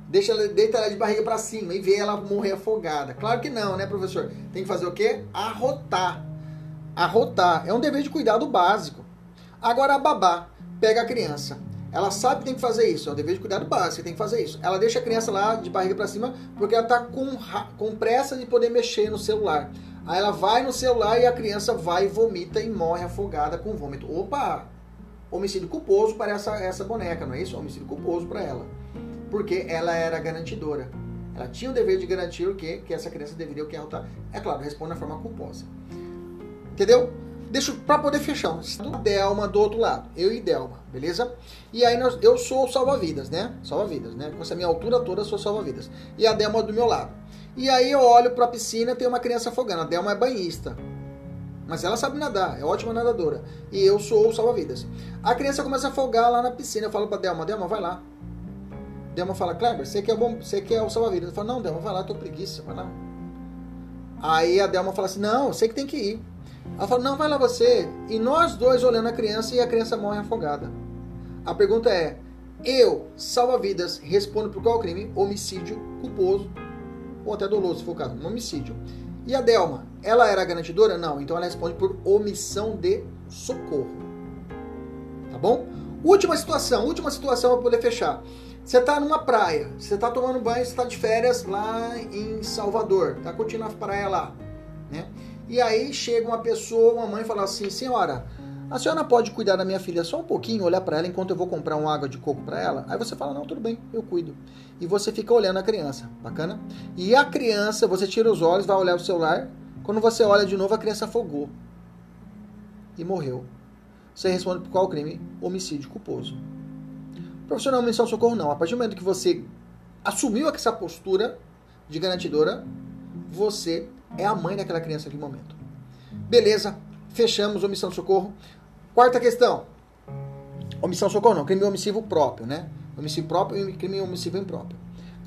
Deixa ela, deita ela de barriga para cima e vê ela morrer afogada. Claro que não, né, professor? Tem que fazer o quê? Arrotar. Arrotar. É um dever de cuidado básico. Agora a babá pega a criança. Ela sabe que tem que fazer isso, é um dever de cuidado básico, tem que fazer isso. Ela deixa a criança lá de barriga para cima porque ela tá com, com pressa de poder mexer no celular. Aí ela vai no celular e a criança vai, vomita e morre afogada com vômito. Opa! Homicídio culposo para essa, essa boneca, não é isso? Homicídio culposo para ela. Porque ela era garantidora. Ela tinha o dever de garantir o quê? Que essa criança deveria o que arrotar. É claro, responde de forma culposa. Entendeu? Deixa para poder fechar. Delma do outro lado. Eu e Delma, beleza? E aí nós, eu sou salva-vidas, né? Salva-vidas, né? Com essa minha altura toda, sou salva-vidas. E a Delma do meu lado. E aí eu olho para a piscina, tem uma criança afogando. A Delma é banhista. Mas ela sabe nadar, é ótima nadadora. E eu sou o salva-vidas. A criança começa a afogar lá na piscina. Eu falo para Delma, Delma, vai lá. Delma fala, Kleber, você que é, bom, você é o salva-vidas. Eu falo, não, Delma, vai lá, tô preguiça, vai lá. Aí a Delma fala assim, não, você que tem que ir. Ela fala, não, vai lá você. E nós dois olhando a criança e a criança morre afogada. A pergunta é, eu, salva-vidas, respondo por qual crime? Homicídio culposo ou até doloso, se for o caso, um homicídio. E a Delma, ela era garantidora? Não, então ela responde por omissão de socorro. Tá bom? Última situação, última situação para poder fechar. Você está numa praia, você está tomando banho, você está de férias lá em Salvador, está curtindo a praia lá, né? E aí chega uma pessoa, uma mãe, fala assim: Senhora, a senhora pode cuidar da minha filha só um pouquinho, olhar para ela enquanto eu vou comprar uma água de coco para ela? Aí você fala, não, tudo bem, eu cuido. E você fica olhando a criança, bacana? E a criança, você tira os olhos, vai olhar o celular, quando você olha de novo, a criança afogou e morreu. Você responde por qual crime? Homicídio culposo. Profissional menção socorro não. A partir do momento que você assumiu essa postura de garantidora, você é a mãe daquela criança naquele momento. Beleza, fechamos omissão de socorro. Quarta questão. Omissão socorro não, crime omissivo próprio, né? Homicídio próprio e crime omissivo impróprio.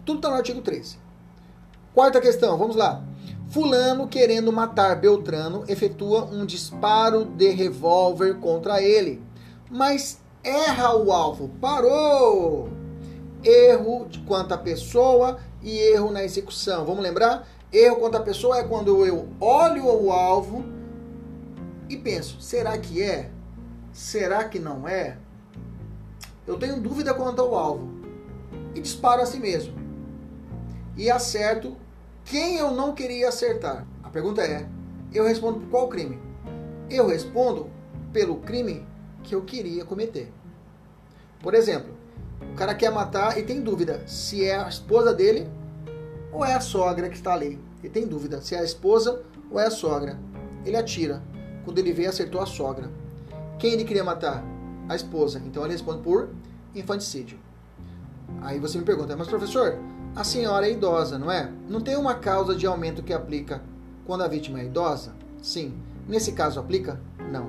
Tudo está no artigo 13. Quarta questão, vamos lá. Fulano, querendo matar Beltrano, efetua um disparo de revólver contra ele, mas erra o alvo. Parou! Erro quanto à pessoa e erro na execução. Vamos lembrar? Erro quanto à pessoa é quando eu olho o alvo e penso: será que é? Será que não é? Eu tenho dúvida quanto ao alvo e disparo a si mesmo. E acerto quem eu não queria acertar. A pergunta é: eu respondo por qual crime? Eu respondo pelo crime que eu queria cometer. Por exemplo, o cara quer matar e tem dúvida se é a esposa dele ou é a sogra que está ali. Ele tem dúvida se é a esposa ou é a sogra. Ele atira. Quando ele vê, acertou a sogra. Quem ele queria matar? A esposa. Então ele responde por infanticídio. Aí você me pergunta, mas professor, a senhora é idosa, não é? Não tem uma causa de aumento que aplica quando a vítima é idosa? Sim. Nesse caso aplica? Não.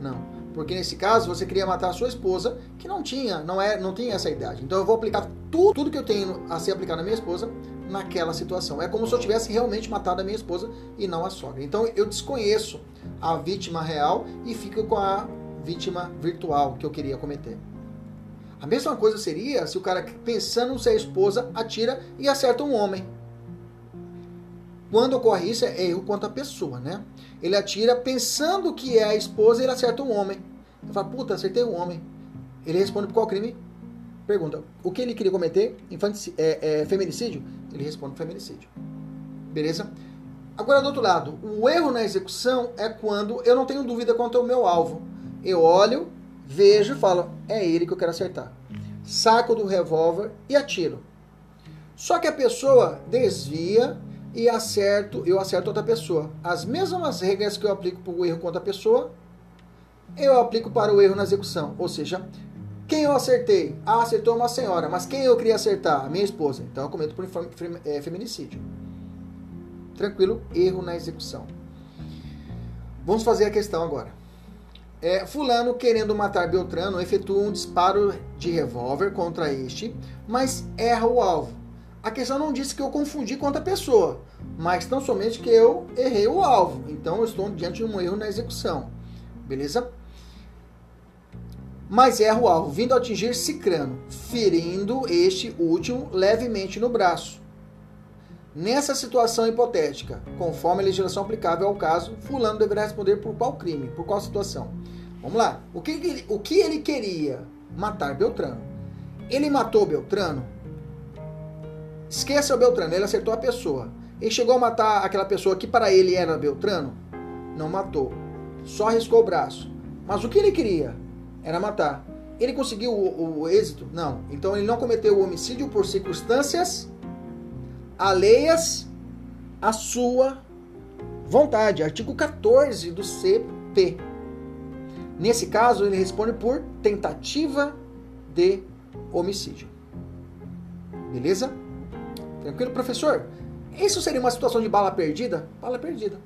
Não. Porque nesse caso você queria matar a sua esposa, que não tinha, não é, não tinha essa idade. Então eu vou aplicar tudo, tudo que eu tenho a ser aplicado na minha esposa naquela situação. É como se eu tivesse realmente matado a minha esposa e não a sogra. Então eu desconheço a vítima real e fico com a vítima virtual que eu queria cometer. A mesma coisa seria se o cara, pensando ser a esposa, atira e acerta um homem. Quando ocorre isso, é erro contra a pessoa, né? Ele atira pensando que é a esposa e ele acerta um homem. Ele fala, puta, acertei um homem. Ele responde por qual crime? Pergunta, o que ele queria cometer? É, é, feminicídio? Ele responde feminicídio. Beleza? Agora, do outro lado, o erro na execução é quando eu não tenho dúvida quanto ao meu alvo. Eu olho, vejo e falo, é ele que eu quero acertar. Saco do revólver e atiro. Só que a pessoa desvia e acerto, eu acerto outra pessoa. As mesmas regras que eu aplico para o erro contra a pessoa, eu aplico para o erro na execução. Ou seja, quem eu acertei? Ah, acertou uma senhora, mas quem eu queria acertar? A minha esposa. Então eu cometo por é, feminicídio. Tranquilo? Erro na execução. Vamos fazer a questão agora. É, fulano, querendo matar Beltrano, efetua um disparo de revólver contra este, mas erra o alvo. A questão não disse que eu confundi com outra pessoa, mas tão somente que eu errei o alvo. Então eu estou diante de um erro na execução. Beleza? Mas erra o alvo, vindo atingir Cicrano, ferindo este último levemente no braço. Nessa situação hipotética, conforme a legislação aplicável ao caso, fulano deverá responder por qual crime, por qual situação. Vamos lá. O que, o que ele queria? Matar Beltrano. Ele matou Beltrano? Esqueça o Beltrano, ele acertou a pessoa. Ele chegou a matar aquela pessoa que para ele era Beltrano? Não matou. Só arriscou o braço. Mas o que ele queria? Era matar. Ele conseguiu o, o êxito? Não. Então ele não cometeu o homicídio por circunstâncias alheias à sua vontade. Artigo 14 do CP. Nesse caso, ele responde por tentativa de homicídio. Beleza? Tranquilo, professor? Isso seria uma situação de bala perdida? Bala perdida.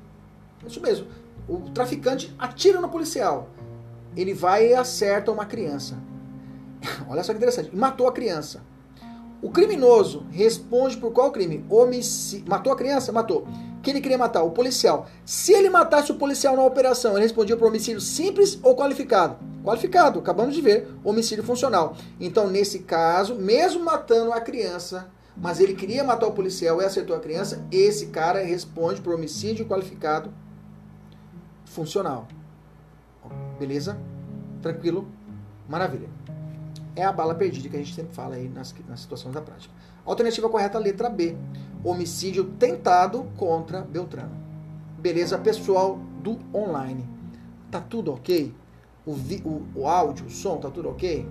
Isso mesmo. O traficante atira no policial. Ele vai e acerta uma criança. (laughs) Olha só que interessante. Matou a criança. O criminoso responde por qual crime? Homicídio. Matou a criança? Matou. Quem ele queria matar? O policial. Se ele matasse o policial na operação, ele respondia por homicídio simples ou qualificado? Qualificado, acabamos de ver, homicídio funcional. Então, nesse caso, mesmo matando a criança, mas ele queria matar o policial e acertou a criança, esse cara responde por homicídio qualificado funcional. Beleza? Tranquilo? Maravilha é a bala perdida que a gente sempre fala aí nas, nas situações da prática. Alternativa correta, letra B. Homicídio tentado contra Beltrano. Beleza, pessoal do online. Tá tudo ok? O, vi, o, o áudio, o som, tá tudo ok?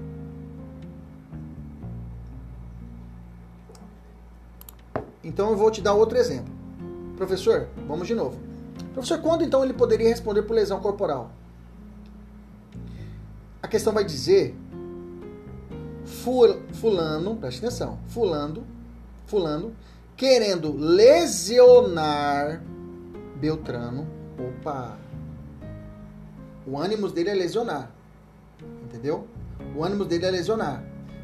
Então eu vou te dar outro exemplo. Professor, vamos de novo. Professor, quando então ele poderia responder por lesão corporal? A questão vai dizer fulano, preste atenção, fulano, fulano, querendo lesionar Beltrano. Opa! O ânimo dele é lesionar. Entendeu? O ânimo dele é lesionar.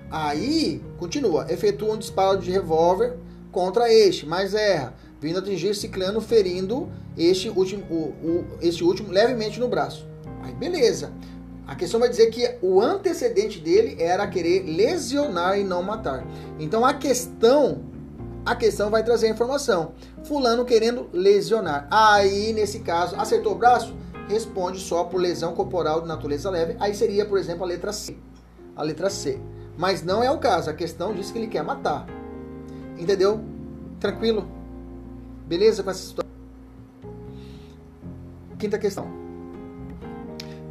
Aí, continua, efetua um disparo de revólver contra este, mas erra, vindo atingir Ciclano, ferindo este último, o, o, este último levemente no braço. Aí, beleza. A questão vai dizer que o antecedente dele era querer lesionar e não matar. Então a questão, a questão vai trazer a informação. Fulano querendo lesionar. Aí, nesse caso, acertou o braço? Responde só por lesão corporal de natureza leve. Aí seria, por exemplo, a letra C. A letra C. Mas não é o caso. A questão diz que ele quer matar. Entendeu? Tranquilo? Beleza com essa situação? Quinta questão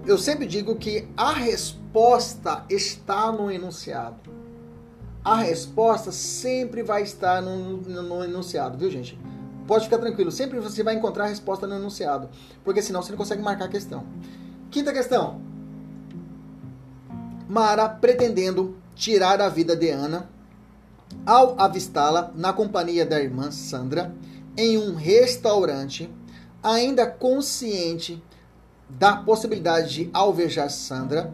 eu sempre digo que a resposta está no enunciado. A resposta sempre vai estar no, no, no, enunciado, viu, gente? Pode ficar tranquilo, sempre você vai encontrar a resposta no enunciado, porque senão você não consegue marcar a questão. Quinta questão. Mara pretendendo tirar a vida de Ana ao avistá-la na companhia da irmã Sandra em um restaurante, ainda consciente da possibilidade de alvejar Sandra,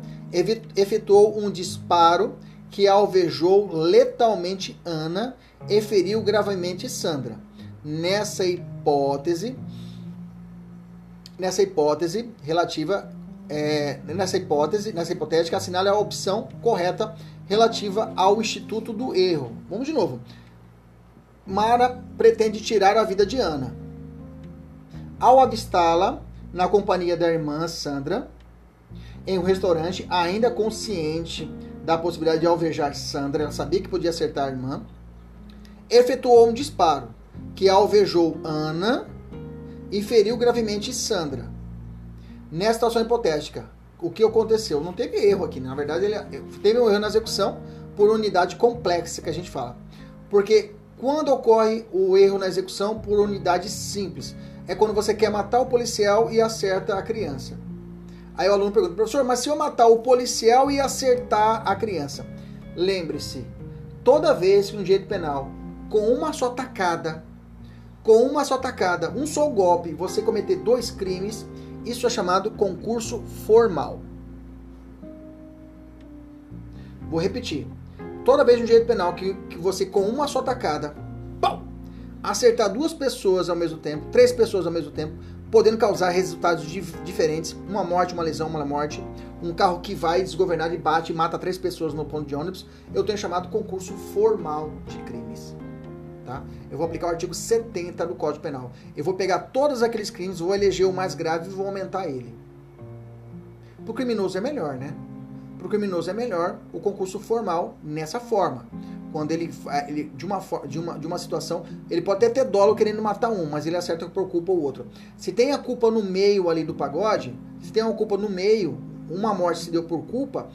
efetuou um disparo que alvejou letalmente Ana e feriu gravemente Sandra. Nessa hipótese, nessa hipótese relativa, é, nessa hipótese, nessa hipotética, assinale a opção correta relativa ao instituto do erro. Vamos de novo. Mara pretende tirar a vida de Ana. Ao avistá-la, na companhia da irmã Sandra, em um restaurante, ainda consciente da possibilidade de alvejar Sandra, ela sabia que podia acertar a irmã, efetuou um disparo que alvejou Ana e feriu gravemente Sandra. Nessa situação hipotética, o que aconteceu? Não teve erro aqui, na verdade, ele teve um erro na execução por unidade complexa que a gente fala. Porque quando ocorre o erro na execução por unidade simples, é quando você quer matar o policial e acerta a criança. Aí o aluno pergunta, professor, mas se eu matar o policial e acertar a criança? Lembre-se, toda vez que um direito penal, com uma só tacada, com uma só tacada, um só golpe, você cometer dois crimes, isso é chamado concurso formal. Vou repetir. Toda vez no direito penal que, que você, com uma só tacada, acertar duas pessoas ao mesmo tempo, três pessoas ao mesmo tempo, podendo causar resultados diferentes, uma morte, uma lesão, uma morte, um carro que vai desgovernado e bate e mata três pessoas no ponto de ônibus, eu tenho chamado concurso formal de crimes. Tá? Eu vou aplicar o artigo 70 do Código Penal. Eu vou pegar todos aqueles crimes, vou eleger o mais grave e vou aumentar ele. Para o criminoso é melhor, né? Para o criminoso é melhor o concurso formal nessa forma quando ele, ele de, uma, de, uma, de uma situação, ele pode até ter dolo querendo matar um, mas ele acerta por culpa o outro. Se tem a culpa no meio ali do pagode, se tem uma culpa no meio, uma morte se deu por culpa,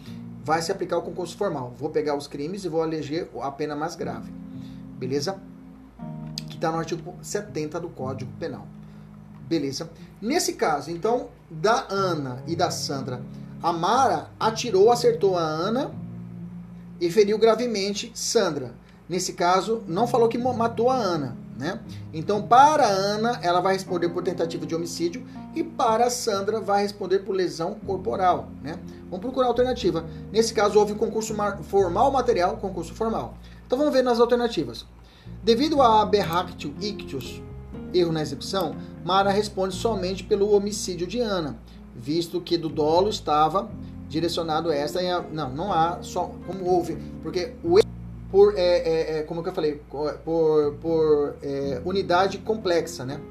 vai se aplicar o concurso formal. Vou pegar os crimes e vou eleger a pena mais grave. Beleza? Que está no artigo 70 do Código Penal. Beleza? Nesse caso, então, da Ana e da Sandra, a Mara atirou, acertou a Ana e feriu gravemente Sandra. Nesse caso, não falou que matou a Ana, né? Então, para a Ana, ela vai responder por tentativa de homicídio e para a Sandra vai responder por lesão corporal, né? Vamos procurar alternativa. Nesse caso, houve concurso formal material, concurso formal. Então, vamos ver nas alternativas. Devido a aberractio ictus, erro na execução, Mara responde somente pelo homicídio de Ana, visto que do dolo estava direcionado a essa. Não, não há só como houve, porque o por é, é, é, como que eu falei, por, por é, unidade complexa, né?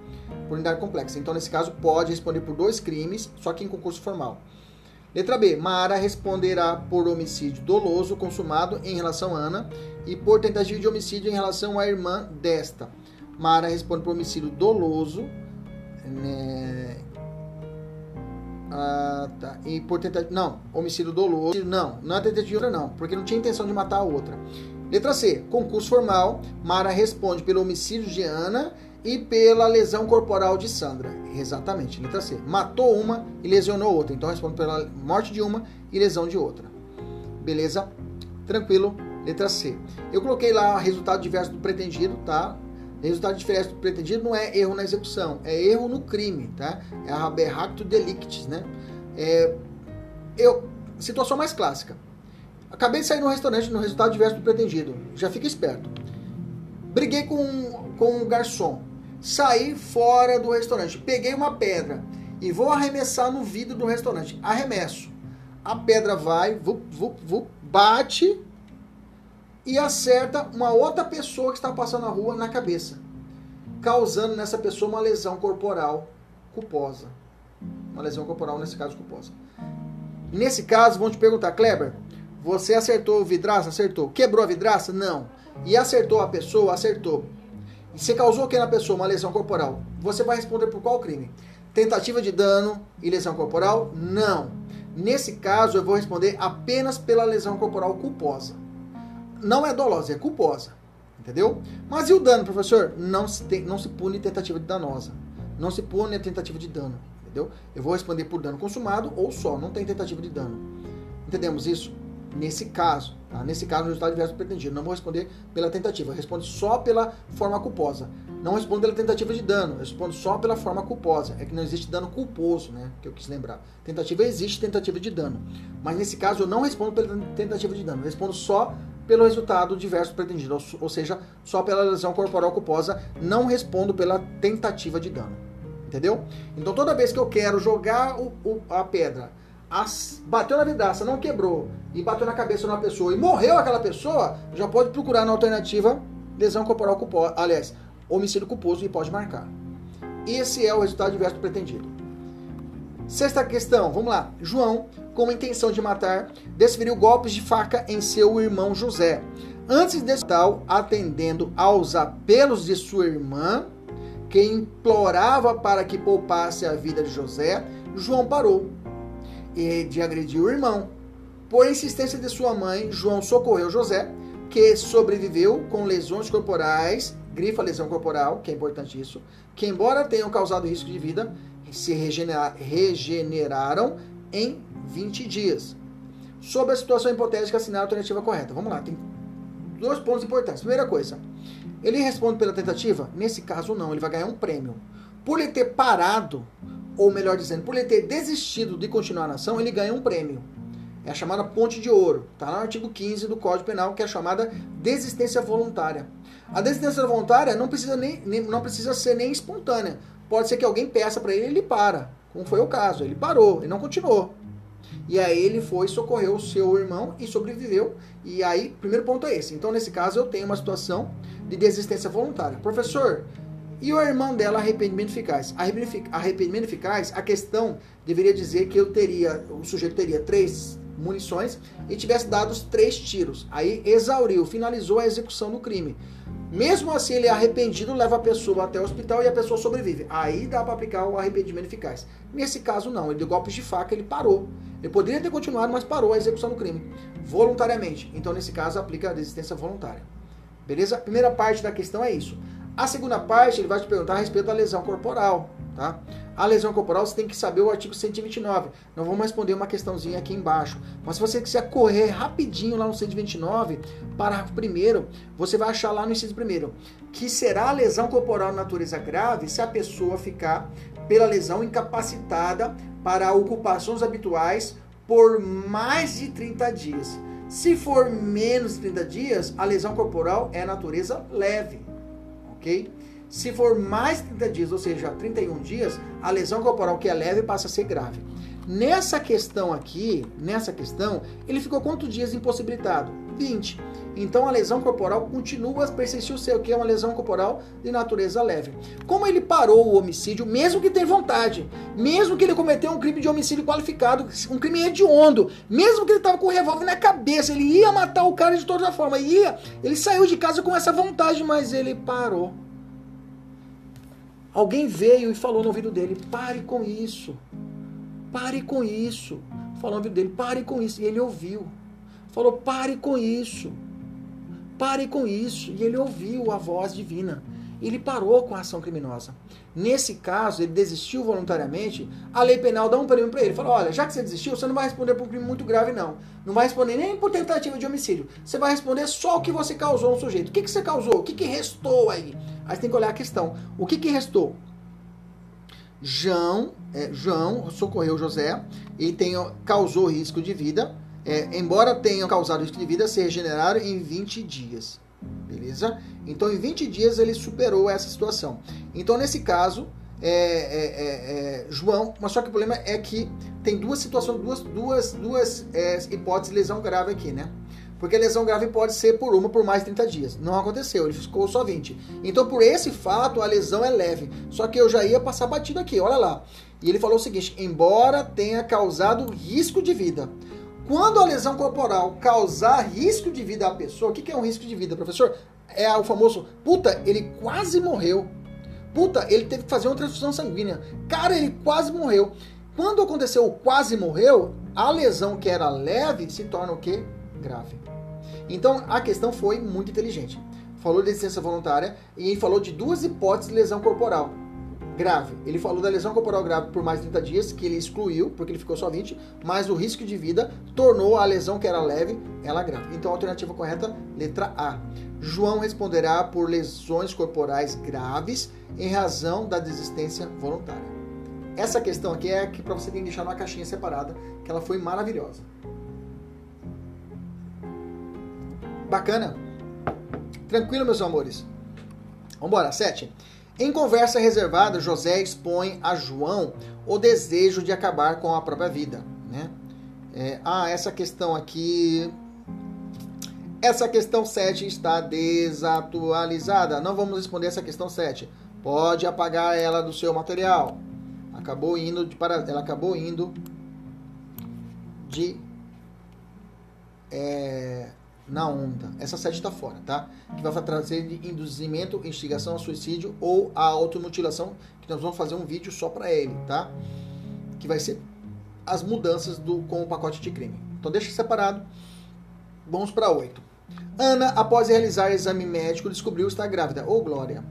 Por unidade complexa. Então, nesse caso, pode responder por dois crimes, só que em concurso formal. Letra B. Mara responderá por homicídio doloso consumado em relação a Ana e por tentativa de homicídio em relação à irmã desta. Mara responde por homicídio doloso né, Ah, tá. E por tentativa. Não, homicídio doloso. Não, não é tentativa não, porque não tinha intenção de matar a outra. Letra C. Concurso formal. Mara responde pelo homicídio de Ana e pela lesão corporal de Sandra. Exatamente, letra C. Matou uma e lesionou outra. Então responde pela morte de uma e lesão de outra. Beleza? Tranquilo? Letra C. Eu coloquei lá resultado diverso do pretendido, tá? Resultado diverso do pretendido não é erro na execução, é erro no crime, tá? É a aberracto delictis, né? É, eu, situação mais clássica. Acabei de sair no restaurante no resultado diverso do pretendido. Já fica esperto. Briguei com, com um garçom. Saí fora do restaurante. Peguei uma pedra e vou arremessar no vidro do restaurante. Arremesso. A pedra vai, vup, vup, vup, bate e acerta uma outra pessoa que está passando na rua na cabeça, causando nessa pessoa uma lesão corporal culposa. Uma lesão corporal, nesse caso, culposa. Nesse caso, vão te perguntar, Kleber, você acertou o vidraça? Acertou. Quebrou a vidraça? Não. E acertou a pessoa? Acertou. E você causou o que na pessoa? Uma lesão corporal. Você vai responder por qual crime? Tentativa de dano e lesão corporal? Não. Nesse caso, eu vou responder apenas pela lesão corporal culposa não é dolosa, é culposa. Entendeu? Mas e o dano, professor? Não se, tem, não se pune tentativa de danosa. Não se pune a tentativa de dano. Entendeu? Eu vou responder por dano consumado ou só, não tem tentativa de dano. Entendemos isso? Nesse caso, tá? Nesse caso, o resultado diverso pretendido. Não vou responder pela tentativa, eu respondo só pela forma culposa. Não respondo pela tentativa de dano, respondo só pela forma culposa. É que não existe dano culposo, né? Que eu quis lembrar. Tentativa existe tentativa de dano. Mas nesse caso, eu não respondo pela tentativa de dano, respondo só pelo resultado diverso pretendido, ou seja, só pela lesão corporal culposa, não respondo pela tentativa de dano. Entendeu? Então toda vez que eu quero jogar o, o, a pedra, as, bateu na vidraça, não quebrou, e bateu na cabeça de uma pessoa e morreu aquela pessoa, já pode procurar na alternativa lesão corporal culposa, aliás, homicídio culposo e pode marcar. Esse é o resultado diverso pretendido. Sexta questão, vamos lá. João com a intenção de matar, desferiu golpes de faca em seu irmão José. Antes desse tal, atendendo aos apelos de sua irmã, que implorava para que poupasse a vida de José, João parou e de agredir o irmão. Por insistência de sua mãe, João socorreu José, que sobreviveu com lesões corporais, grifa lesão corporal, que é importante isso, que embora tenham causado risco de vida, se regeneraram em 20 dias. Sobre a situação hipotética, assinar a alternativa correta. Vamos lá, tem dois pontos importantes. Primeira coisa, ele responde pela tentativa? Nesse caso, não, ele vai ganhar um prêmio. Por ele ter parado, ou melhor dizendo, por ele ter desistido de continuar na ação, ele ganha um prêmio. É a chamada ponte de ouro. Está no artigo 15 do Código Penal, que é a chamada desistência voluntária. A desistência voluntária não precisa, nem, nem não precisa ser nem espontânea. Pode ser que alguém peça para ele e ele para. Como foi o caso. Ele parou, ele não continuou. E aí ele foi, socorreu o seu irmão e sobreviveu. E aí, primeiro ponto é esse. Então, nesse caso, eu tenho uma situação de desistência voluntária. Professor, e o irmão dela, arrependimento eficaz? Arrependimento eficaz, a questão deveria dizer que eu teria, o sujeito teria três munições e tivesse dado três tiros. Aí exauriu, finalizou a execução do crime. Mesmo assim, ele é arrependido, leva a pessoa até o hospital e a pessoa sobrevive. Aí dá para aplicar o arrependimento eficaz. Nesse caso, não. Ele deu golpes de faca, ele parou. Ele poderia ter continuado, mas parou a execução do crime. Voluntariamente. Então, nesse caso, aplica a desistência voluntária. Beleza? Primeira parte da questão é isso. A segunda parte, ele vai te perguntar a respeito da lesão corporal. Tá? A lesão corporal, você tem que saber o artigo 129. Não vamos responder uma questãozinha aqui embaixo. Mas se você quiser correr rapidinho lá no 129, parágrafo primeiro, você vai achar lá no inciso primeiro que será a lesão corporal natureza grave se a pessoa ficar pela lesão incapacitada para ocupações habituais por mais de 30 dias. Se for menos de 30 dias, a lesão corporal é natureza leve, ok? Se for mais de 30 dias, ou seja, 31 dias, a lesão corporal que é leve passa a ser grave. Nessa questão aqui, nessa questão, ele ficou quantos dias impossibilitado? 20. Então a lesão corporal continua a persistir o seu, que é uma lesão corporal de natureza leve. Como ele parou o homicídio, mesmo que tenha vontade, mesmo que ele cometeu um crime de homicídio qualificado, um crime hediondo, mesmo que ele estava com o revólver na cabeça, ele ia matar o cara de toda forma, ia, ele saiu de casa com essa vontade, mas ele parou. Alguém veio e falou no ouvido dele: pare com isso. pare com isso. Falou no ouvido dele, pare com isso. E ele ouviu. Falou, pare com isso. Pare com isso. E ele ouviu a voz divina ele parou com a ação criminosa. Nesse caso, ele desistiu voluntariamente, a lei penal dá um prêmio para ele. Fala, olha, já que você desistiu, você não vai responder por um crime muito grave, não. Não vai responder nem por tentativa de homicídio. Você vai responder só o que você causou no sujeito. O que, que você causou? O que, que restou aí? Aí você tem que olhar a questão. O que, que restou? João, é, João socorreu José e tem, causou risco de vida. É, embora tenha causado risco de vida, se regeneraram em 20 dias. Beleza? Então, em 20 dias ele superou essa situação. Então, nesse caso, é, é, é, é, João, mas só que o problema é que tem duas situações, duas, duas, duas hipóteses de lesão grave aqui, né? Porque a lesão grave pode ser por uma por mais 30 dias. Não aconteceu, ele ficou só 20. Então, por esse fato, a lesão é leve. Só que eu já ia passar batido aqui, olha lá. E ele falou o seguinte: embora tenha causado risco de vida. Quando a lesão corporal causar risco de vida à pessoa, o que é um risco de vida, professor? É o famoso, puta, ele quase morreu. Puta, ele teve que fazer uma transfusão sanguínea. Cara, ele quase morreu. Quando aconteceu o quase morreu, a lesão que era leve se torna o quê? Grave. Então a questão foi muito inteligente. Falou de licença voluntária e falou de duas hipóteses de lesão corporal grave. Ele falou da lesão corporal grave por mais de 30 dias, que ele excluiu, porque ele ficou só 20, mas o risco de vida tornou a lesão que era leve, ela grave. Então a alternativa correta, letra A. João responderá por lesões corporais graves em razão da desistência voluntária. Essa questão aqui é que para você tem que deixar numa caixinha separada, que ela foi maravilhosa. Bacana? Tranquilo, meus amores? Vambora, 7. Em conversa reservada, José expõe a João o desejo de acabar com a própria vida. Né? É, ah, essa questão aqui. Essa questão 7 está desatualizada. Não vamos responder essa questão 7. Pode apagar ela do seu material. Acabou indo de para, ela acabou indo de é, na onda. Essa sede está fora, tá? Que vai trazer induzimento, instigação ao suicídio ou a automutilação, que nós vamos fazer um vídeo só para ele, tá? Que vai ser as mudanças do com o pacote de crime. Então deixa separado. Vamos para 8. Ana, após realizar exame médico, descobriu estar grávida. Ô, oh, Glória!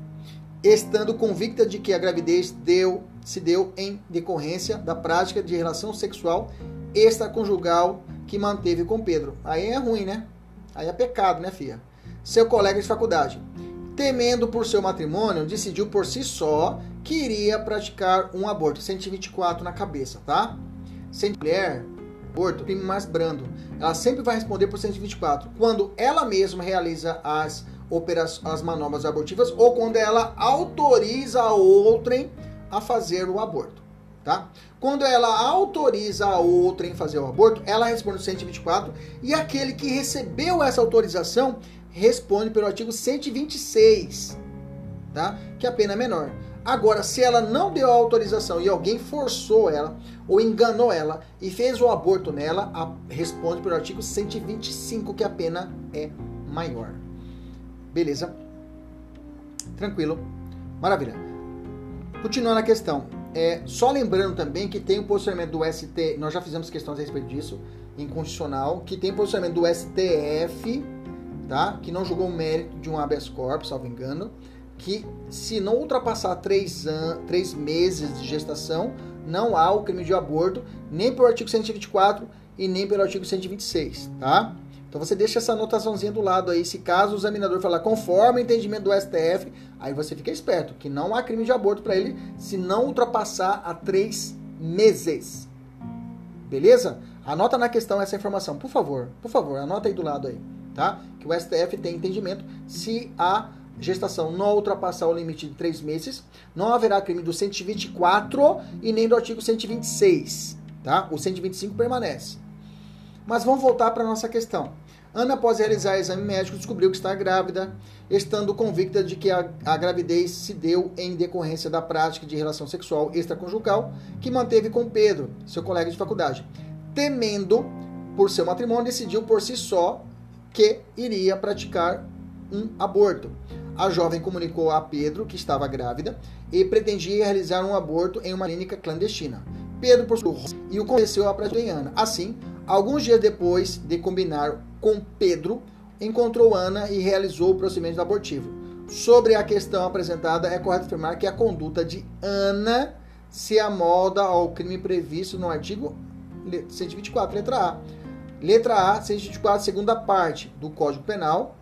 Estando convicta de que a gravidez deu, se deu em decorrência da prática de relação sexual extraconjugal que manteve com Pedro. Aí é ruim, né? Aí é pecado, né, filha? Seu colega de faculdade, temendo por seu matrimônio, decidiu por si só que iria praticar um aborto. 124 na cabeça, tá? Sem mulher, aborto, crime mais brando. Ela sempre vai responder por 124. Quando ela mesma realiza as as manobras abortivas ou quando ela autoriza outrem a fazer o aborto tá? Quando ela autoriza a outra em fazer o aborto, ela responde o 124 e aquele que recebeu essa autorização responde pelo artigo 126, tá? Que a pena é menor. Agora, se ela não deu a autorização e alguém forçou ela ou enganou ela e fez o aborto nela, a, responde pelo artigo 125, que a pena é maior. Beleza? Tranquilo? Maravilha. Continuando a questão. É, só lembrando também que tem o posicionamento do ST, nós já fizemos questões a respeito disso, inconstitucional, que tem posicionamento do STF, tá? Que não julgou o mérito de um habeas corpus, salvo engano, que se não ultrapassar três, an três meses de gestação, não há o crime de aborto, nem pelo artigo 124 e nem pelo artigo 126, tá? Então você deixa essa anotaçãozinha do lado aí, se caso o examinador falar conforme o entendimento do STF, aí você fica esperto, que não há crime de aborto para ele se não ultrapassar a três meses. Beleza? Anota na questão essa informação, por favor, por favor, anota aí do lado aí, tá? Que o STF tem entendimento se a gestação não ultrapassar o limite de três meses, não haverá crime do 124 e nem do artigo 126, tá? O 125 permanece. Mas vamos voltar para nossa questão. Ana, após realizar exame médico, descobriu que está grávida, estando convicta de que a, a, gravidez se deu em decorrência da prática de relação sexual extraconjugal que manteve com Pedro, seu colega de faculdade. Temendo por seu matrimônio, decidiu por si só que iria praticar um aborto. A jovem comunicou a Pedro que estava grávida e pretendia realizar um aborto em uma clínica clandestina. Pedro por sua e o conheceu a prática em Ana. Assim, alguns dias depois de combinar com Pedro, encontrou Ana e realizou o procedimento abortivo. Sobre a questão apresentada, é correto afirmar que a conduta de Ana se amolda ao crime previsto no artigo 124, letra A. Letra A, 124, segunda parte do Código Penal.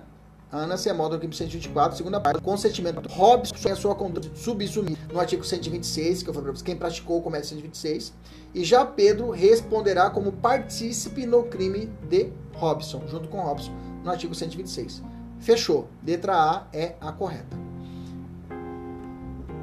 Ana se amolda ao crime 124, segunda parte. Consentimento. Robson é sua conduta subsumir no artigo 126, que eu falei para você, quem praticou o comércio 126. E já Pedro responderá como partícipe no crime de Robson, junto com Robson, no artigo 126. Fechou. Letra A é a correta.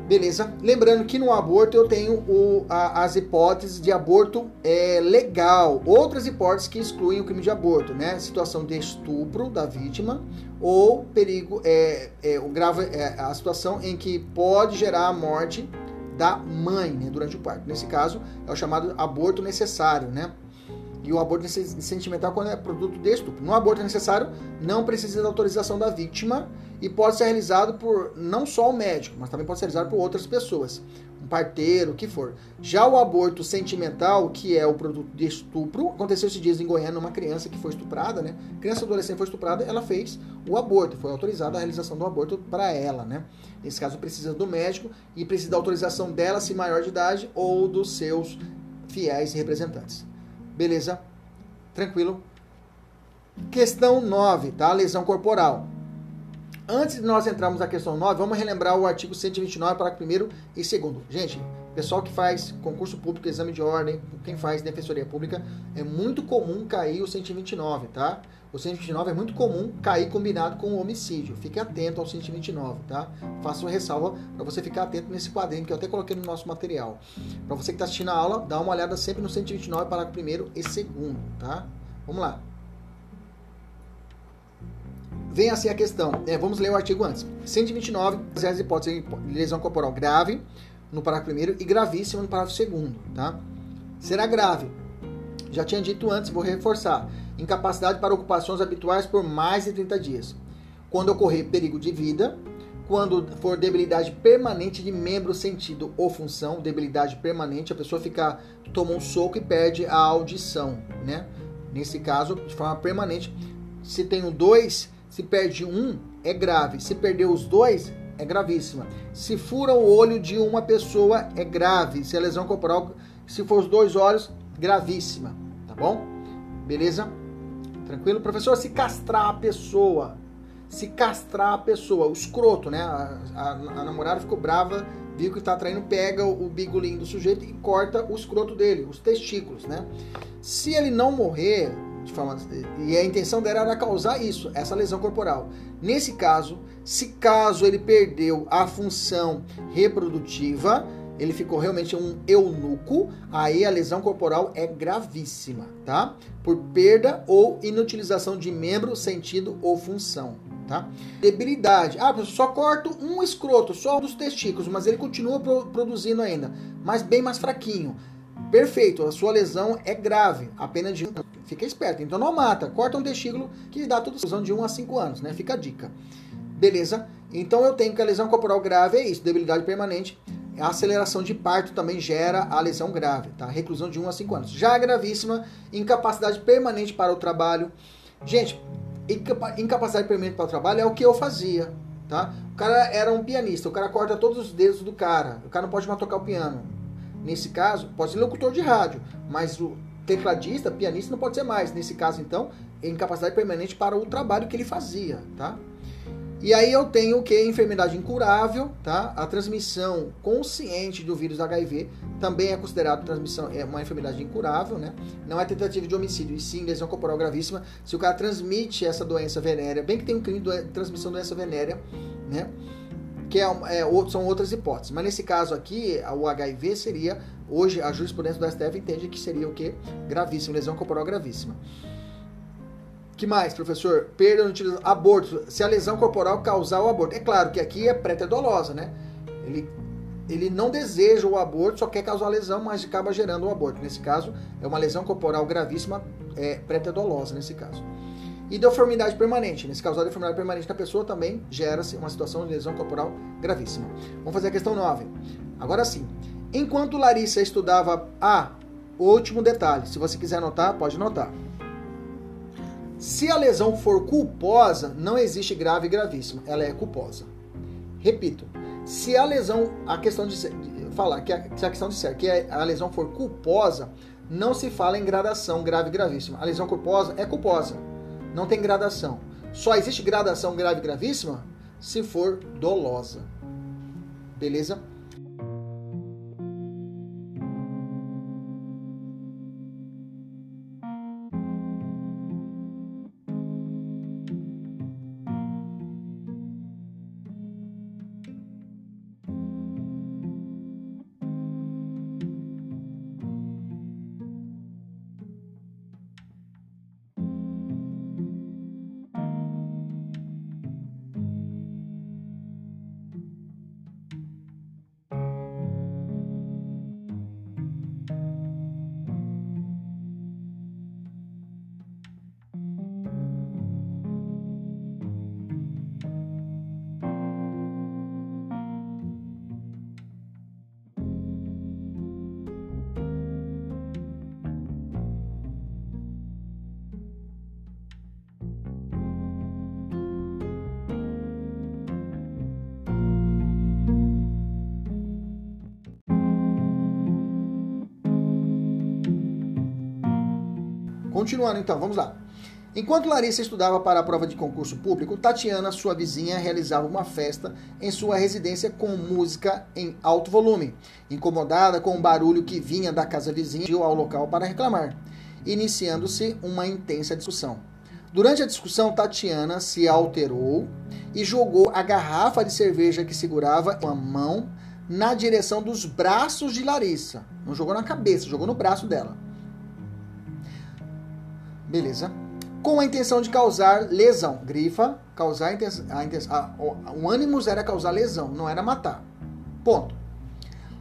Beleza? Lembrando que no aborto eu tenho o, a, as hipóteses de aborto é, legal, outras hipóteses que excluem o crime de aborto, né? Situação de estupro da vítima ou perigo, é, é, o grave, é, a situação em que pode gerar a morte da mãe né, durante o parto. Nesse caso, é o chamado aborto necessário, né? E o aborto sentimental quando é produto de estupro. No aborto necessário, não precisa da autorização da vítima e pode ser realizado por não só o médico, mas também pode ser realizado por outras pessoas, um parteiro, o que for. Já o aborto sentimental, que é o produto de estupro, aconteceu esses dias em Goiânia uma criança que foi estuprada, né? Criança adolescente foi estuprada, ela fez o aborto, foi autorizada a realização do aborto para ela, né? Nesse caso precisa do médico e precisa da autorização dela, se maior de idade, ou dos seus fiéis representantes. Beleza? Tranquilo? Questão 9, tá? Lesão corporal. Antes de nós entrarmos na questão 9, vamos relembrar o artigo 129, parágrafo 1 e 2. Gente, pessoal que faz concurso público, exame de ordem, quem faz defensoria pública, é muito comum cair o 129, tá? O 129 é muito comum cair combinado com o homicídio. Fique atento ao 129, tá? Faça uma ressalva para você ficar atento nesse quadrinho que eu até coloquei no nosso material. Para você que está assistindo a aula, dá uma olhada sempre no 129, parágrafo 1 e 2, tá? Vamos lá. Vem assim a questão. É, vamos ler o artigo antes. 129, as hipóteses de lesão corporal grave no parágrafo primeiro e gravíssima no parágrafo segundo, tá? Será grave. Já tinha dito antes, vou reforçar. Incapacidade para ocupações habituais por mais de 30 dias. Quando ocorrer perigo de vida, quando for debilidade permanente de membro, sentido ou função, debilidade permanente, a pessoa fica toma um soco e perde a audição, né? Nesse caso, de forma permanente. Se tenho dois se perde um, é grave. Se perder os dois, é gravíssima. Se fura o olho de uma pessoa, é grave. Se a lesão corporal, se for os dois olhos, gravíssima. Tá bom? Beleza? Tranquilo? Professor, se castrar a pessoa. Se castrar a pessoa, o escroto, né? A, a, a namorada ficou brava, viu que tá traindo, pega o, o bigolinho do sujeito e corta o escroto dele, os testículos, né? Se ele não morrer, de forma, e a intenção dela era causar isso, essa lesão corporal. Nesse caso, se caso ele perdeu a função reprodutiva, ele ficou realmente um eunuco, aí a lesão corporal é gravíssima, tá? Por perda ou inutilização de membro, sentido ou função, tá? Debilidade. Ah, só corto um escroto, só um dos testículos, mas ele continua produzindo ainda, mas bem mais fraquinho. Perfeito, a sua lesão é grave, apenas de um Fica esperto, então não mata, corta um testículo que dá tudo lesão de 1 a 5 anos, né? Fica a dica. Beleza? Então eu tenho que a lesão corporal grave é isso, debilidade permanente. A aceleração de parto também gera a lesão grave, tá? Reclusão de 1 a 5 anos. Já gravíssima, incapacidade permanente para o trabalho. Gente, incapacidade permanente para o trabalho é o que eu fazia, tá? O cara era um pianista, o cara corta todos os dedos do cara, o cara não pode mais tocar o piano. Nesse caso, pode ser locutor de rádio, mas o tecladista, pianista não pode ser mais. Nesse caso, então, é incapacidade permanente para o trabalho que ele fazia, tá? E aí eu tenho o que? Enfermidade incurável, tá? A transmissão consciente do vírus HIV também é considerado transmissão, é uma enfermidade incurável, né? Não é tentativa de homicídio, e sim lesão corporal gravíssima. Se o cara transmite essa doença venérea, bem que tem um crime de transmissão de doença venérea, né? que é, é, são outras hipóteses. Mas nesse caso aqui, o HIV seria, hoje a jurisprudência do STF entende que seria o que? Gravíssimo, lesão corporal gravíssima. Que mais, professor? Perda no utilização, aborto. Se a lesão corporal causar o aborto. É claro que aqui é pré-dolosa, né? Ele, ele não deseja o aborto, só quer causar a lesão, mas acaba gerando o aborto. Nesse caso, é uma lesão corporal gravíssima, é, pré-dolosa nesse caso. E deformidade permanente. Nesse caso, a deformidade permanente da pessoa também gera-se uma situação de lesão corporal gravíssima. Vamos fazer a questão 9. Agora sim. Enquanto Larissa estudava. Ah, último detalhe. Se você quiser anotar, pode anotar. Se a lesão for culposa, não existe grave e gravíssima. Ela é culposa. Repito. Se a lesão. A questão de. Falar que a, se a questão disser que a lesão for culposa, não se fala em gradação grave e gravíssima. A lesão culposa é culposa. Não tem gradação. Só existe gradação grave e gravíssima se for dolosa. Beleza? Continuando então, vamos lá. Enquanto Larissa estudava para a prova de concurso público, Tatiana, sua vizinha, realizava uma festa em sua residência com música em alto volume. Incomodada com o barulho que vinha da casa vizinha, ia ao local para reclamar, iniciando-se uma intensa discussão. Durante a discussão, Tatiana se alterou e jogou a garrafa de cerveja que segurava com a mão na direção dos braços de Larissa. Não jogou na cabeça, jogou no braço dela. Beleza. Com a intenção de causar lesão. Grifa, causar a intenção. A intenção a, o ânimo era causar lesão, não era matar. Ponto.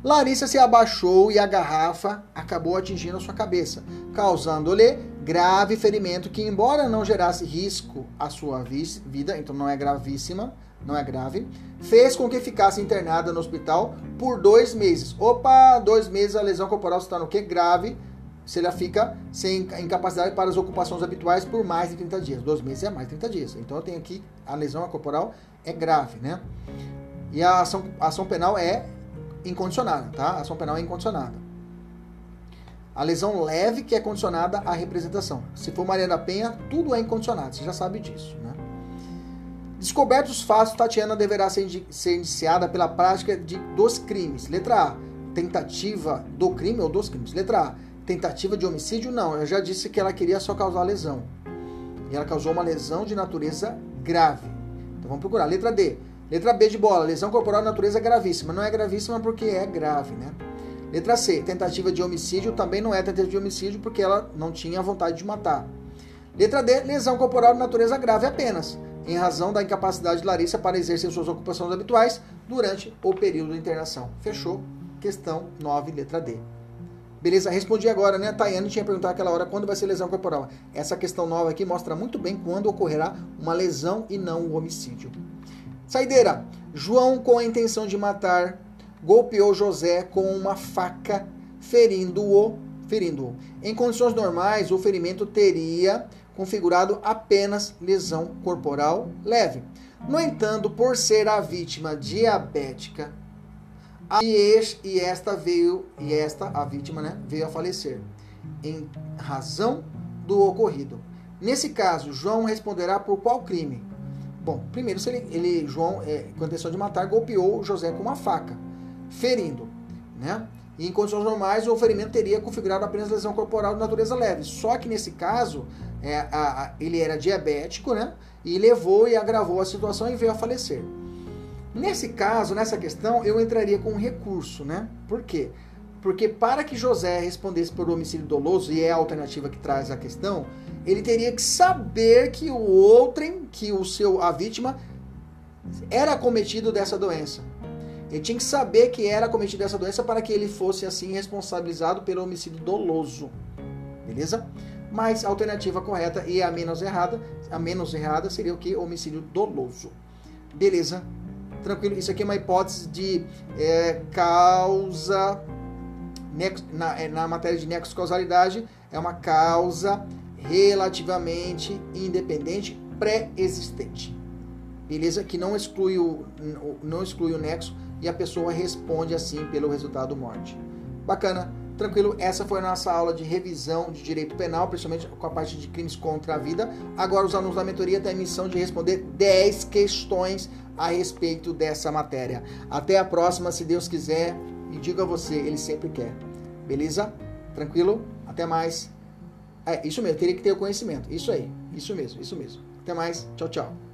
Larissa se abaixou e a garrafa acabou atingindo a sua cabeça, causando-lhe grave ferimento que, embora não gerasse risco à sua vida, então não é gravíssima, não é grave, fez com que ficasse internada no hospital por dois meses. Opa, dois meses a lesão corporal está no que? Grave, se ela fica sem incapacidade para as ocupações habituais por mais de 30 dias. Dois meses é mais de 30 dias. Então eu tenho aqui a lesão corporal é grave, né? E a ação, a ação penal é incondicionada, tá? A ação penal é incondicionada. A lesão leve que é condicionada à representação. Se for Maria da Penha, tudo é incondicionado, você já sabe disso, né? Descobertos os fatos, Tatiana deverá ser, ser indiciada pela prática de dos crimes. Letra A, tentativa do crime ou dos crimes. Letra A, Tentativa de homicídio, não. Eu já disse que ela queria só causar lesão. E ela causou uma lesão de natureza grave. Então vamos procurar. Letra D. Letra B de bola. Lesão corporal de natureza gravíssima. Não é gravíssima porque é grave, né? Letra C. Tentativa de homicídio também não é tentativa de homicídio porque ela não tinha vontade de matar. Letra D. Lesão corporal de natureza grave apenas, em razão da incapacidade de Larissa para exercer suas ocupações habituais durante o período de internação. Fechou? Questão 9, letra D. Beleza, respondi agora, né? A Tayane tinha perguntado aquela hora quando vai ser lesão corporal. Essa questão nova aqui mostra muito bem quando ocorrerá uma lesão e não um homicídio. Saideira. João, com a intenção de matar, golpeou José com uma faca, ferindo-o. Ferindo-o. Em condições normais, o ferimento teria configurado apenas lesão corporal leve. No entanto, por ser a vítima diabética, e esta veio, e esta, a vítima, né, veio a falecer, em razão do ocorrido. Nesse caso, João responderá por qual crime? Bom, primeiro, se ele, ele João, é, com a intenção de matar, golpeou José com uma faca, ferindo, né? E em condições normais, o ferimento teria configurado apenas lesão corporal de natureza leve. Só que nesse caso, é, a, a, ele era diabético, né? E levou e agravou a situação e veio a falecer. Nesse caso, nessa questão, eu entraria com um recurso, né? Por quê? Porque para que José respondesse por homicídio doloso, e é a alternativa que traz a questão, ele teria que saber que o outrem, que o seu a vítima era cometido dessa doença. Ele tinha que saber que era cometido dessa doença para que ele fosse assim responsabilizado pelo homicídio doloso. Beleza? Mas a alternativa correta e a menos errada, a menos errada seria o que? Homicídio doloso. Beleza? Tranquilo. Isso aqui é uma hipótese de é, causa na, é, na matéria de nexo causalidade, é uma causa relativamente independente pré-existente. Beleza? Que não exclui, o, não exclui o nexo e a pessoa responde assim pelo resultado morte. Bacana? Tranquilo? Essa foi a nossa aula de revisão de direito penal, principalmente com a parte de crimes contra a vida. Agora os alunos da mentoria têm a missão de responder 10 questões a respeito dessa matéria. Até a próxima, se Deus quiser. E digo a você, Ele sempre quer. Beleza? Tranquilo? Até mais. É, isso mesmo, teria que ter o conhecimento. Isso aí. Isso mesmo, isso mesmo. Até mais. Tchau, tchau.